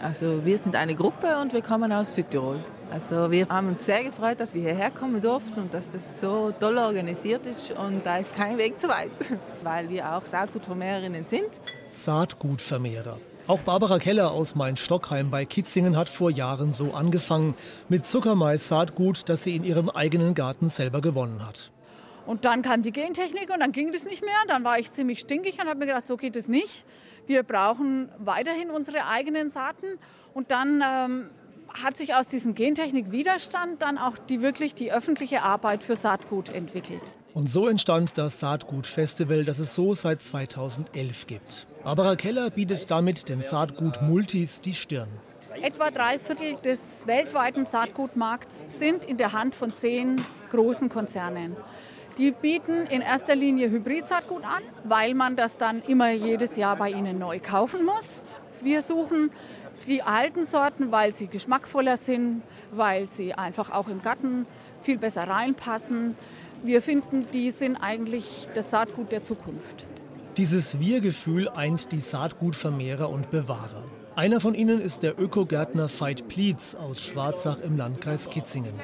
Also wir sind eine Gruppe und wir kommen aus Südtirol. Also wir haben uns sehr gefreut, dass wir hierher kommen durften und dass das so toll organisiert ist und da ist kein Weg zu weit, weil wir auch Saatgutvermehrerinnen sind. Saatgutvermehrer. Auch Barbara Keller aus Main-Stockheim bei Kitzingen hat vor Jahren so angefangen mit Zuckermais-Saatgut, das sie in ihrem eigenen Garten selber gewonnen hat. Und dann kam die Gentechnik und dann ging das nicht mehr. Dann war ich ziemlich stinkig und habe mir gedacht, so geht es nicht. Wir brauchen weiterhin unsere eigenen Saaten. Und dann ähm, hat sich aus diesem Gentechnik-Widerstand dann auch die wirklich die öffentliche Arbeit für Saatgut entwickelt. Und so entstand das Saatgut-Festival, das es so seit 2011 gibt. Barbara Keller bietet damit den Saatgut-Multis die Stirn. Etwa drei Viertel des weltweiten Saatgutmarkts sind in der Hand von zehn großen Konzernen. Die bieten in erster Linie Hybrid-Saatgut an, weil man das dann immer jedes Jahr bei ihnen neu kaufen muss. Wir suchen Die alten Sorten, weil sie geschmackvoller sind, weil sie einfach auch im Garten viel besser reinpassen. Wir finden, die sind eigentlich das Saatgut der Zukunft. Dieses Wir-Gefühl eint die Saatgutvermehrer und Bewahrer. Einer von ihnen ist der Ökogärtner Veit Plietz aus Schwarzach im Landkreis Kitzingen.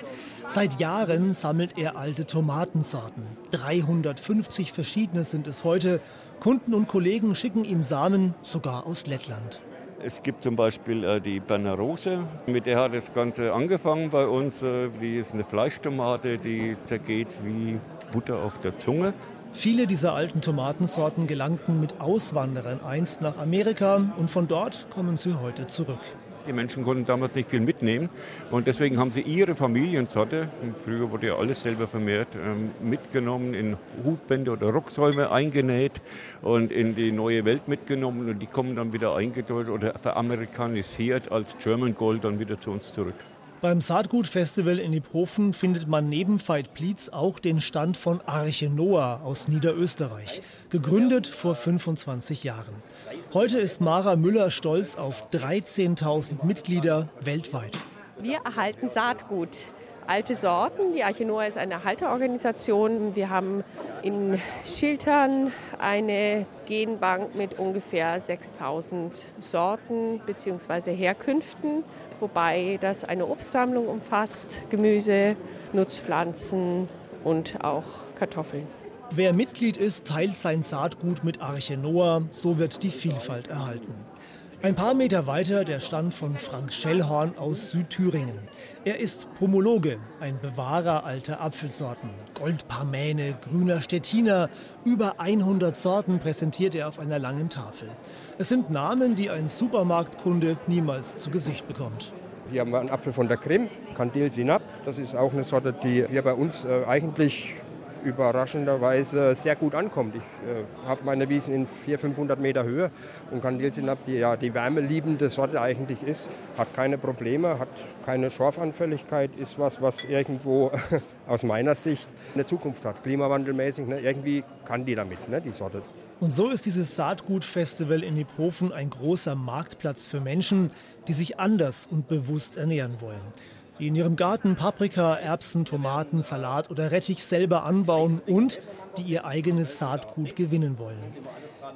Seit Jahren sammelt er alte Tomatensorten. 350 verschiedene sind es heute. Kunden und Kollegen schicken ihm Samen, sogar aus Lettland. Es gibt zum Beispiel äh, die Berner Rose, mit der hat das Ganze angefangen bei uns. Äh, die ist eine Fleischtomate, die zergeht wie Butter auf der Zunge. Viele dieser alten Tomatensorten gelangten mit Auswanderern einst nach Amerika und von dort kommen sie heute zurück. Die Menschen konnten damals nicht viel mitnehmen und deswegen haben sie ihre Familiensorte, früher wurde ja alles selber vermehrt, ähm, mitgenommen, in Hutbände oder Rucksäume eingenäht und in die neue Welt mitgenommen und die kommen dann wieder eingedeutscht oder veramerikanisiert als German Gold dann wieder zu uns zurück. Beim Saatgutfestival in Iphofen findet man neben Veit Plietz auch den Stand von Arche Noah aus Niederösterreich, gegründet vor 25 Jahren. Heute ist Mara Müller stolz auf 13.000 Mitglieder weltweit. Wir erhalten Saatgut alte Sorten. Die Arche Noah ist eine Halterorganisation. Wir haben in Schiltern eine Genbank mit ungefähr 6000 Sorten bzw. Herkünften wobei das eine Obstsammlung umfasst, Gemüse, Nutzpflanzen und auch Kartoffeln. Wer Mitglied ist, teilt sein Saatgut mit Arche Noah, so wird die Vielfalt erhalten. Ein paar Meter weiter der Stand von Frank Schellhorn aus Südthüringen. Er ist Pomologe, ein Bewahrer alter Apfelsorten. Goldparmäne, grüner Stettiner, über 100 Sorten präsentiert er auf einer langen Tafel. Es sind Namen, die ein Supermarktkunde niemals zu Gesicht bekommt. Hier haben wir einen Apfel von der Krim, Candil Sinap. Das ist auch eine Sorte, die wir bei uns äh, eigentlich überraschenderweise sehr gut ankommt. Ich äh, habe meine Wiesen in 400, 500 Meter Höhe und Kandilsinab, die ja die wärmeliebende Sorte eigentlich ist, hat keine Probleme, hat keine Schorfanfälligkeit, ist was, was irgendwo aus meiner Sicht eine Zukunft hat. Klimawandelmäßig, ne, irgendwie kann die damit, ne, die Sorte. Und so ist dieses Saatgutfestival in Iphofen ein großer Marktplatz für Menschen, die sich anders und bewusst ernähren wollen die in ihrem Garten Paprika, Erbsen, Tomaten, Salat oder Rettich selber anbauen und die ihr eigenes Saatgut gewinnen wollen.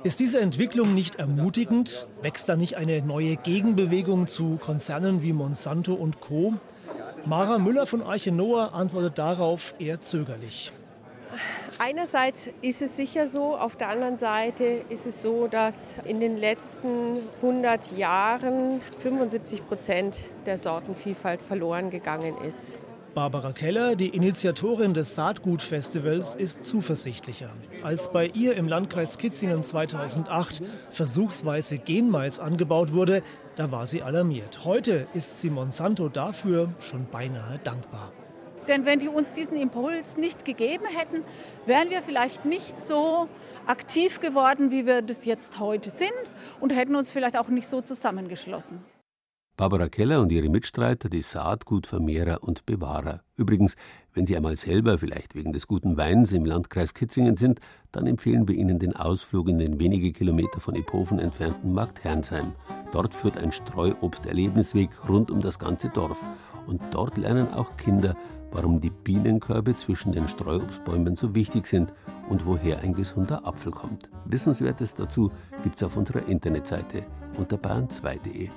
Ist diese Entwicklung nicht ermutigend? Wächst da nicht eine neue Gegenbewegung zu Konzernen wie Monsanto und Co? Mara Müller von Arche Noah antwortet darauf eher zögerlich. Einerseits ist es sicher so, auf der anderen Seite ist es so, dass in den letzten 100 Jahren 75 Prozent der Sortenvielfalt verloren gegangen ist. Barbara Keller, die Initiatorin des Saatgutfestivals, ist zuversichtlicher. Als bei ihr im Landkreis Kitzingen 2008 versuchsweise Genmais angebaut wurde, da war sie alarmiert. Heute ist sie Monsanto dafür schon beinahe dankbar. Denn wenn die uns diesen Impuls nicht gegeben hätten, wären wir vielleicht nicht so aktiv geworden, wie wir das jetzt heute sind und hätten uns vielleicht auch nicht so zusammengeschlossen. Barbara Keller und ihre Mitstreiter, die Saatgutvermehrer und Bewahrer. Übrigens, wenn Sie einmal selber vielleicht wegen des guten Weins im Landkreis Kitzingen sind, dann empfehlen wir Ihnen den Ausflug in den wenige Kilometer von Iphofen entfernten Markt Herrnsheim. Dort führt ein Streuobst-Erlebnisweg rund um das ganze Dorf. Und dort lernen auch Kinder, warum die Bienenkörbe zwischen den Streuobstbäumen so wichtig sind und woher ein gesunder Apfel kommt. Wissenswertes dazu gibt's auf unserer Internetseite unter bayern2.de.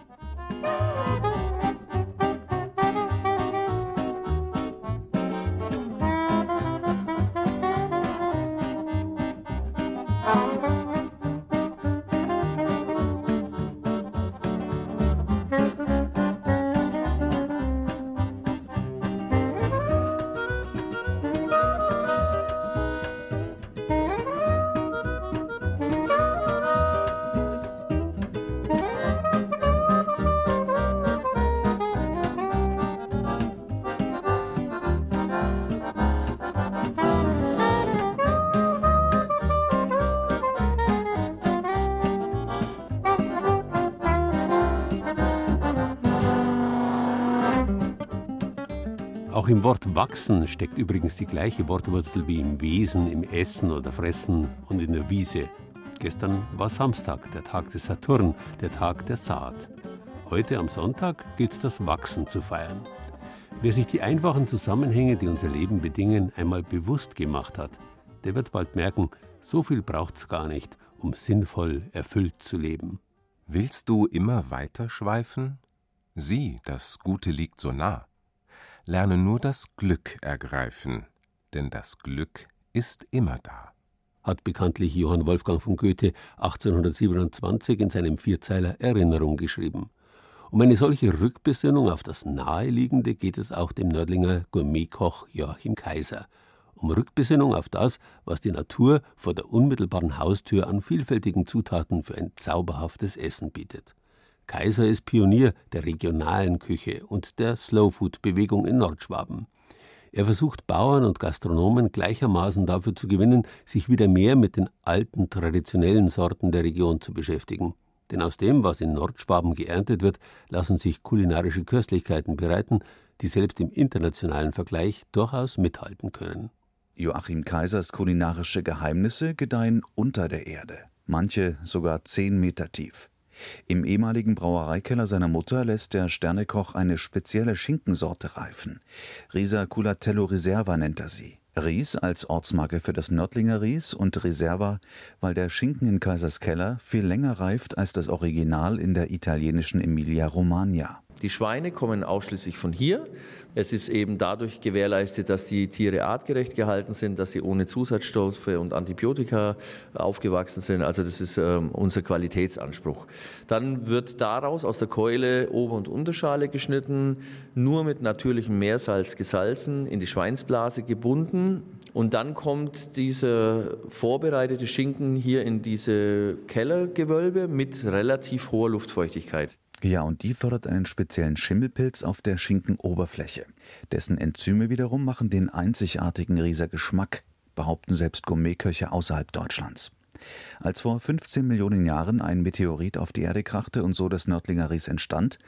im Wort wachsen steckt übrigens die gleiche Wortwurzel wie im Wesen, im Essen oder Fressen und in der Wiese. Gestern war Samstag, der Tag des Saturn, der Tag der Saat. Heute am Sonntag gilt es das Wachsen zu feiern. Wer sich die einfachen Zusammenhänge, die unser Leben bedingen, einmal bewusst gemacht hat, der wird bald merken, so viel braucht's gar nicht, um sinnvoll erfüllt zu leben. Willst du immer weiter schweifen? Sieh, das Gute liegt so nah. Lerne nur das Glück ergreifen, denn das Glück ist immer da. Hat bekanntlich Johann Wolfgang von Goethe 1827 in seinem Vierzeiler Erinnerung geschrieben. Um eine solche Rückbesinnung auf das Naheliegende geht es auch dem Nördlinger Gourmetkoch Joachim Kaiser – um Rückbesinnung auf das, was die Natur vor der unmittelbaren Haustür an vielfältigen Zutaten für ein zauberhaftes Essen bietet. Kaiser ist Pionier der regionalen Küche und der Slowfood-Bewegung in Nordschwaben. Er versucht Bauern und Gastronomen gleichermaßen dafür zu gewinnen, sich wieder mehr mit den alten traditionellen Sorten der Region zu beschäftigen. Denn aus dem, was in Nordschwaben geerntet wird, lassen sich kulinarische Köstlichkeiten bereiten, die selbst im internationalen Vergleich durchaus mithalten können. Joachim Kaisers kulinarische Geheimnisse gedeihen unter der Erde, manche sogar zehn Meter tief. Im ehemaligen Brauereikeller seiner Mutter lässt der Sternekoch eine spezielle Schinkensorte reifen. Risa Culatello Reserva nennt er sie. Ries als Ortsmarke für das Nördlinger Ries und Reserva, weil der Schinken in Kaisers Keller viel länger reift als das Original in der italienischen Emilia Romagna. Die Schweine kommen ausschließlich von hier. Es ist eben dadurch gewährleistet, dass die Tiere artgerecht gehalten sind, dass sie ohne Zusatzstoffe und Antibiotika aufgewachsen sind. Also das ist ähm, unser Qualitätsanspruch. Dann wird daraus aus der Keule Ober- und Unterschale geschnitten, nur mit natürlichem Meersalz gesalzen, in die Schweinsblase gebunden. Und dann kommt dieser vorbereitete Schinken hier in diese Kellergewölbe mit relativ hoher Luftfeuchtigkeit. Ja, und die fördert einen speziellen Schimmelpilz auf der Schinkenoberfläche. Dessen Enzyme wiederum machen den einzigartigen Rieser Geschmack, behaupten selbst Gourmetköche außerhalb Deutschlands. Als vor 15 Millionen Jahren ein Meteorit auf die Erde krachte und so das Nördlinger Ries entstand,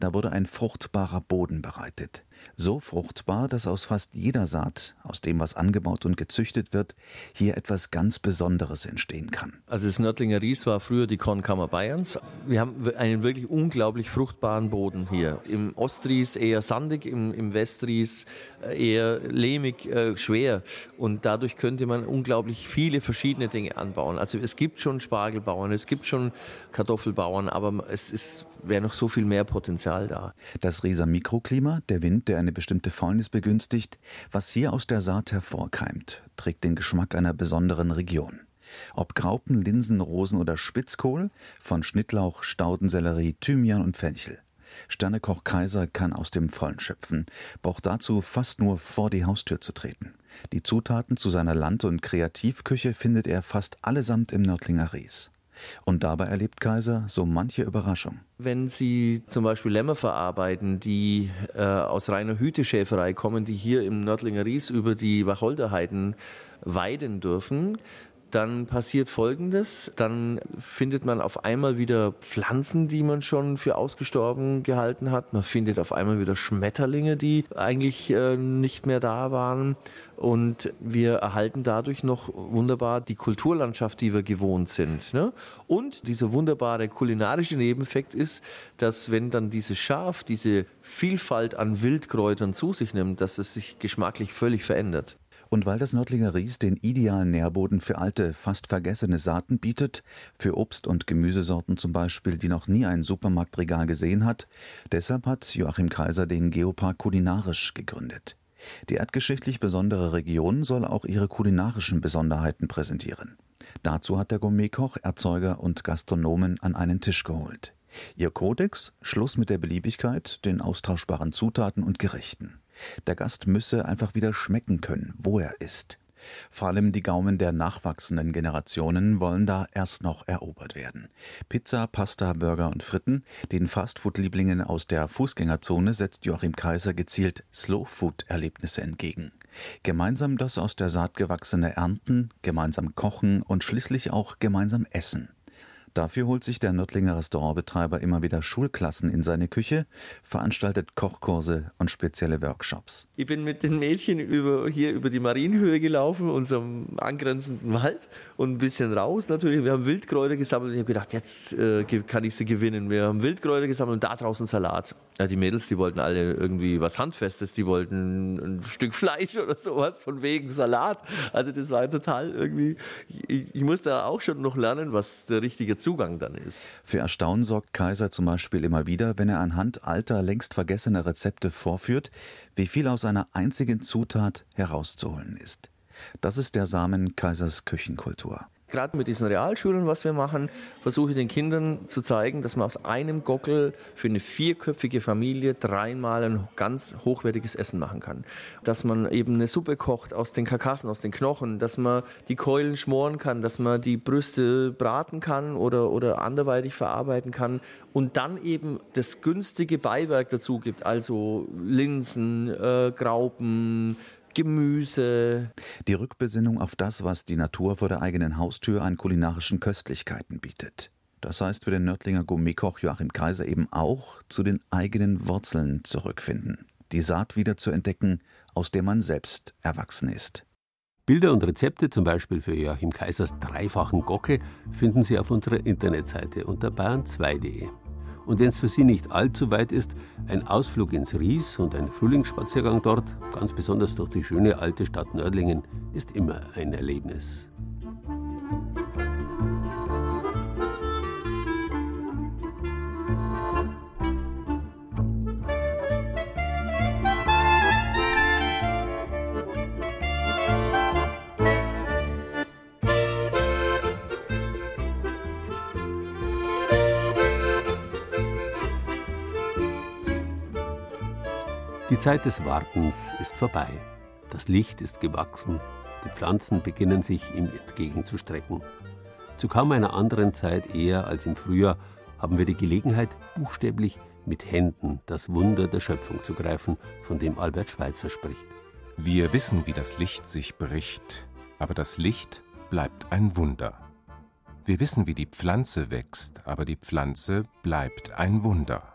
da wurde ein fruchtbarer Boden bereitet so fruchtbar, dass aus fast jeder Saat, aus dem was angebaut und gezüchtet wird, hier etwas ganz Besonderes entstehen kann. Also das Nördlinger Ries war früher die Kornkammer Bayerns. Wir haben einen wirklich unglaublich fruchtbaren Boden hier. Im Ostries eher sandig, im, im Westries äh, eher lehmig, äh, schwer. Und dadurch könnte man unglaublich viele verschiedene Dinge anbauen. Also es gibt schon Spargelbauern, es gibt schon Kartoffelbauern, aber es wäre noch so viel mehr Potenzial da. Das Rieser Mikroklima, der Wind, der eine bestimmte Fäulnis begünstigt, was hier aus der Saat hervorkeimt, trägt den Geschmack einer besonderen Region. Ob Graupen, Linsen, Rosen oder Spitzkohl, von Schnittlauch, Staudensellerie, Thymian und Fenchel. Sternekoch Kaiser kann aus dem Vollen schöpfen, braucht dazu fast nur vor die Haustür zu treten. Die Zutaten zu seiner Land- und Kreativküche findet er fast allesamt im Nördlinger Ries. Und dabei erlebt Kaiser so manche Überraschung. Wenn Sie zum Beispiel Lämmer verarbeiten, die äh, aus reiner Hüteschäferei kommen, die hier im Nördlinger Ries über die Wacholderheiden weiden dürfen, dann passiert Folgendes. Dann findet man auf einmal wieder Pflanzen, die man schon für ausgestorben gehalten hat. Man findet auf einmal wieder Schmetterlinge, die eigentlich äh, nicht mehr da waren. Und wir erhalten dadurch noch wunderbar die Kulturlandschaft, die wir gewohnt sind. Ne? Und dieser wunderbare kulinarische Nebeneffekt ist, dass wenn dann dieses Schaf diese Vielfalt an Wildkräutern zu sich nimmt, dass es sich geschmacklich völlig verändert. Und weil das Nördlinger Ries den idealen Nährboden für alte, fast vergessene Saaten bietet, für Obst- und Gemüsesorten zum Beispiel, die noch nie ein Supermarktregal gesehen hat, deshalb hat Joachim Kaiser den Geopark kulinarisch gegründet. Die erdgeschichtlich besondere Region soll auch ihre kulinarischen Besonderheiten präsentieren. Dazu hat der Gourmetkoch Erzeuger und Gastronomen an einen Tisch geholt. Ihr Kodex Schluss mit der Beliebigkeit, den austauschbaren Zutaten und Gerichten. Der Gast müsse einfach wieder schmecken können, wo er ist. Vor allem die Gaumen der nachwachsenden Generationen wollen da erst noch erobert werden. Pizza, Pasta, Burger und Fritten, den Fastfood-Lieblingen aus der Fußgängerzone setzt Joachim Kaiser gezielt Slow-Food-Erlebnisse entgegen. Gemeinsam das aus der Saat gewachsene Ernten, gemeinsam kochen und schließlich auch gemeinsam essen. Dafür holt sich der Nördlinger Restaurantbetreiber immer wieder Schulklassen in seine Küche, veranstaltet Kochkurse und spezielle Workshops. Ich bin mit den Mädchen über, hier über die Marienhöhe gelaufen, unserem angrenzenden Wald und ein bisschen raus natürlich. Wir haben Wildkräuter gesammelt. Ich habe gedacht, jetzt äh, kann ich sie gewinnen. Wir haben Wildkräuter gesammelt und da draußen Salat. Ja, die Mädels, die wollten alle irgendwie was Handfestes. Die wollten ein Stück Fleisch oder sowas von wegen Salat. Also das war total irgendwie. Ich, ich musste auch schon noch lernen, was der richtige Zugang dann ist. Für Erstaunen sorgt Kaiser zum Beispiel immer wieder, wenn er anhand alter, längst vergessener Rezepte vorführt, wie viel aus einer einzigen Zutat herauszuholen ist. Das ist der Samen Kaisers Küchenkultur. Gerade mit diesen Realschulen, was wir machen, versuche ich den Kindern zu zeigen, dass man aus einem Gockel für eine vierköpfige Familie dreimal ein ganz hochwertiges Essen machen kann. Dass man eben eine Suppe kocht aus den Karkassen, aus den Knochen, dass man die Keulen schmoren kann, dass man die Brüste braten kann oder, oder anderweitig verarbeiten kann und dann eben das günstige Beiwerk dazu gibt, also Linsen, äh, Graupen, Gemüse. Die Rückbesinnung auf das, was die Natur vor der eigenen Haustür an kulinarischen Köstlichkeiten bietet. Das heißt für den Nördlinger Gourmetkoch Joachim Kaiser eben auch zu den eigenen Wurzeln zurückfinden. Die Saat wieder zu entdecken, aus der man selbst erwachsen ist. Bilder und Rezepte, zum Beispiel für Joachim Kaisers dreifachen Gockel, finden Sie auf unserer Internetseite unter bayern2.de. Und wenn es für Sie nicht allzu weit ist, ein Ausflug ins Ries und ein Frühlingsspaziergang dort, ganz besonders durch die schöne alte Stadt Nördlingen, ist immer ein Erlebnis. Zeit des Wartens ist vorbei. Das Licht ist gewachsen, die Pflanzen beginnen sich ihm entgegenzustrecken. Zu kaum einer anderen Zeit eher als im Frühjahr haben wir die Gelegenheit, buchstäblich mit Händen das Wunder der Schöpfung zu greifen, von dem Albert Schweitzer spricht. Wir wissen, wie das Licht sich bricht, aber das Licht bleibt ein Wunder. Wir wissen, wie die Pflanze wächst, aber die Pflanze bleibt ein Wunder.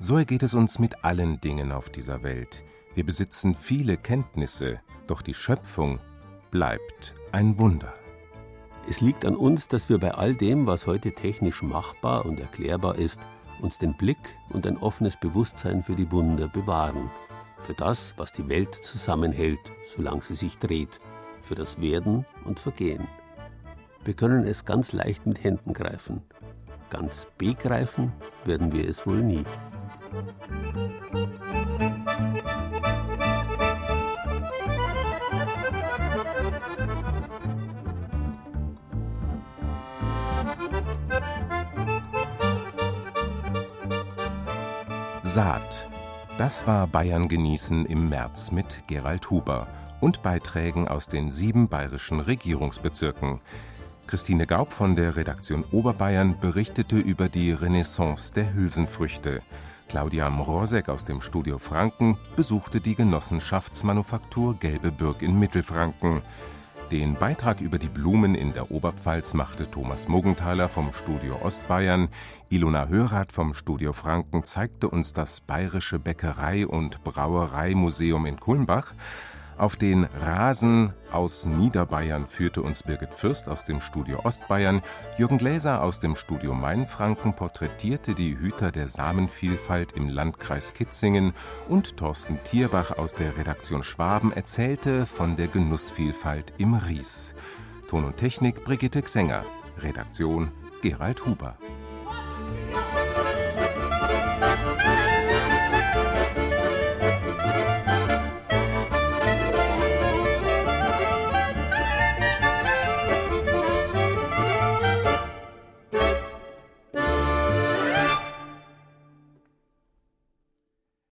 So ergeht es uns mit allen Dingen auf dieser Welt. Wir besitzen viele Kenntnisse, doch die Schöpfung bleibt ein Wunder. Es liegt an uns, dass wir bei all dem, was heute technisch machbar und erklärbar ist, uns den Blick und ein offenes Bewusstsein für die Wunder bewahren, für das, was die Welt zusammenhält, solange sie sich dreht, für das Werden und Vergehen. Wir können es ganz leicht mit Händen greifen. Ganz begreifen werden wir es wohl nie. Saat. Das war Bayern genießen im März mit Gerald Huber und Beiträgen aus den sieben bayerischen Regierungsbezirken. Christine Gaub von der Redaktion Oberbayern berichtete über die Renaissance der Hülsenfrüchte. Claudia Mrorsek aus dem Studio Franken besuchte die Genossenschaftsmanufaktur Gelbe Bürg in Mittelfranken. Den Beitrag über die Blumen in der Oberpfalz machte Thomas Mogenthaler vom Studio Ostbayern. Ilona Hörath vom Studio Franken zeigte uns das Bayerische Bäckerei- und Brauereimuseum in Kulmbach. Auf den Rasen aus Niederbayern führte uns Birgit Fürst aus dem Studio Ostbayern. Jürgen Gläser aus dem Studio Mainfranken porträtierte die Hüter der Samenvielfalt im Landkreis Kitzingen und Thorsten Tierbach aus der Redaktion Schwaben erzählte von der Genussvielfalt im Ries. Ton und Technik Brigitte Xenger. Redaktion Gerald Huber.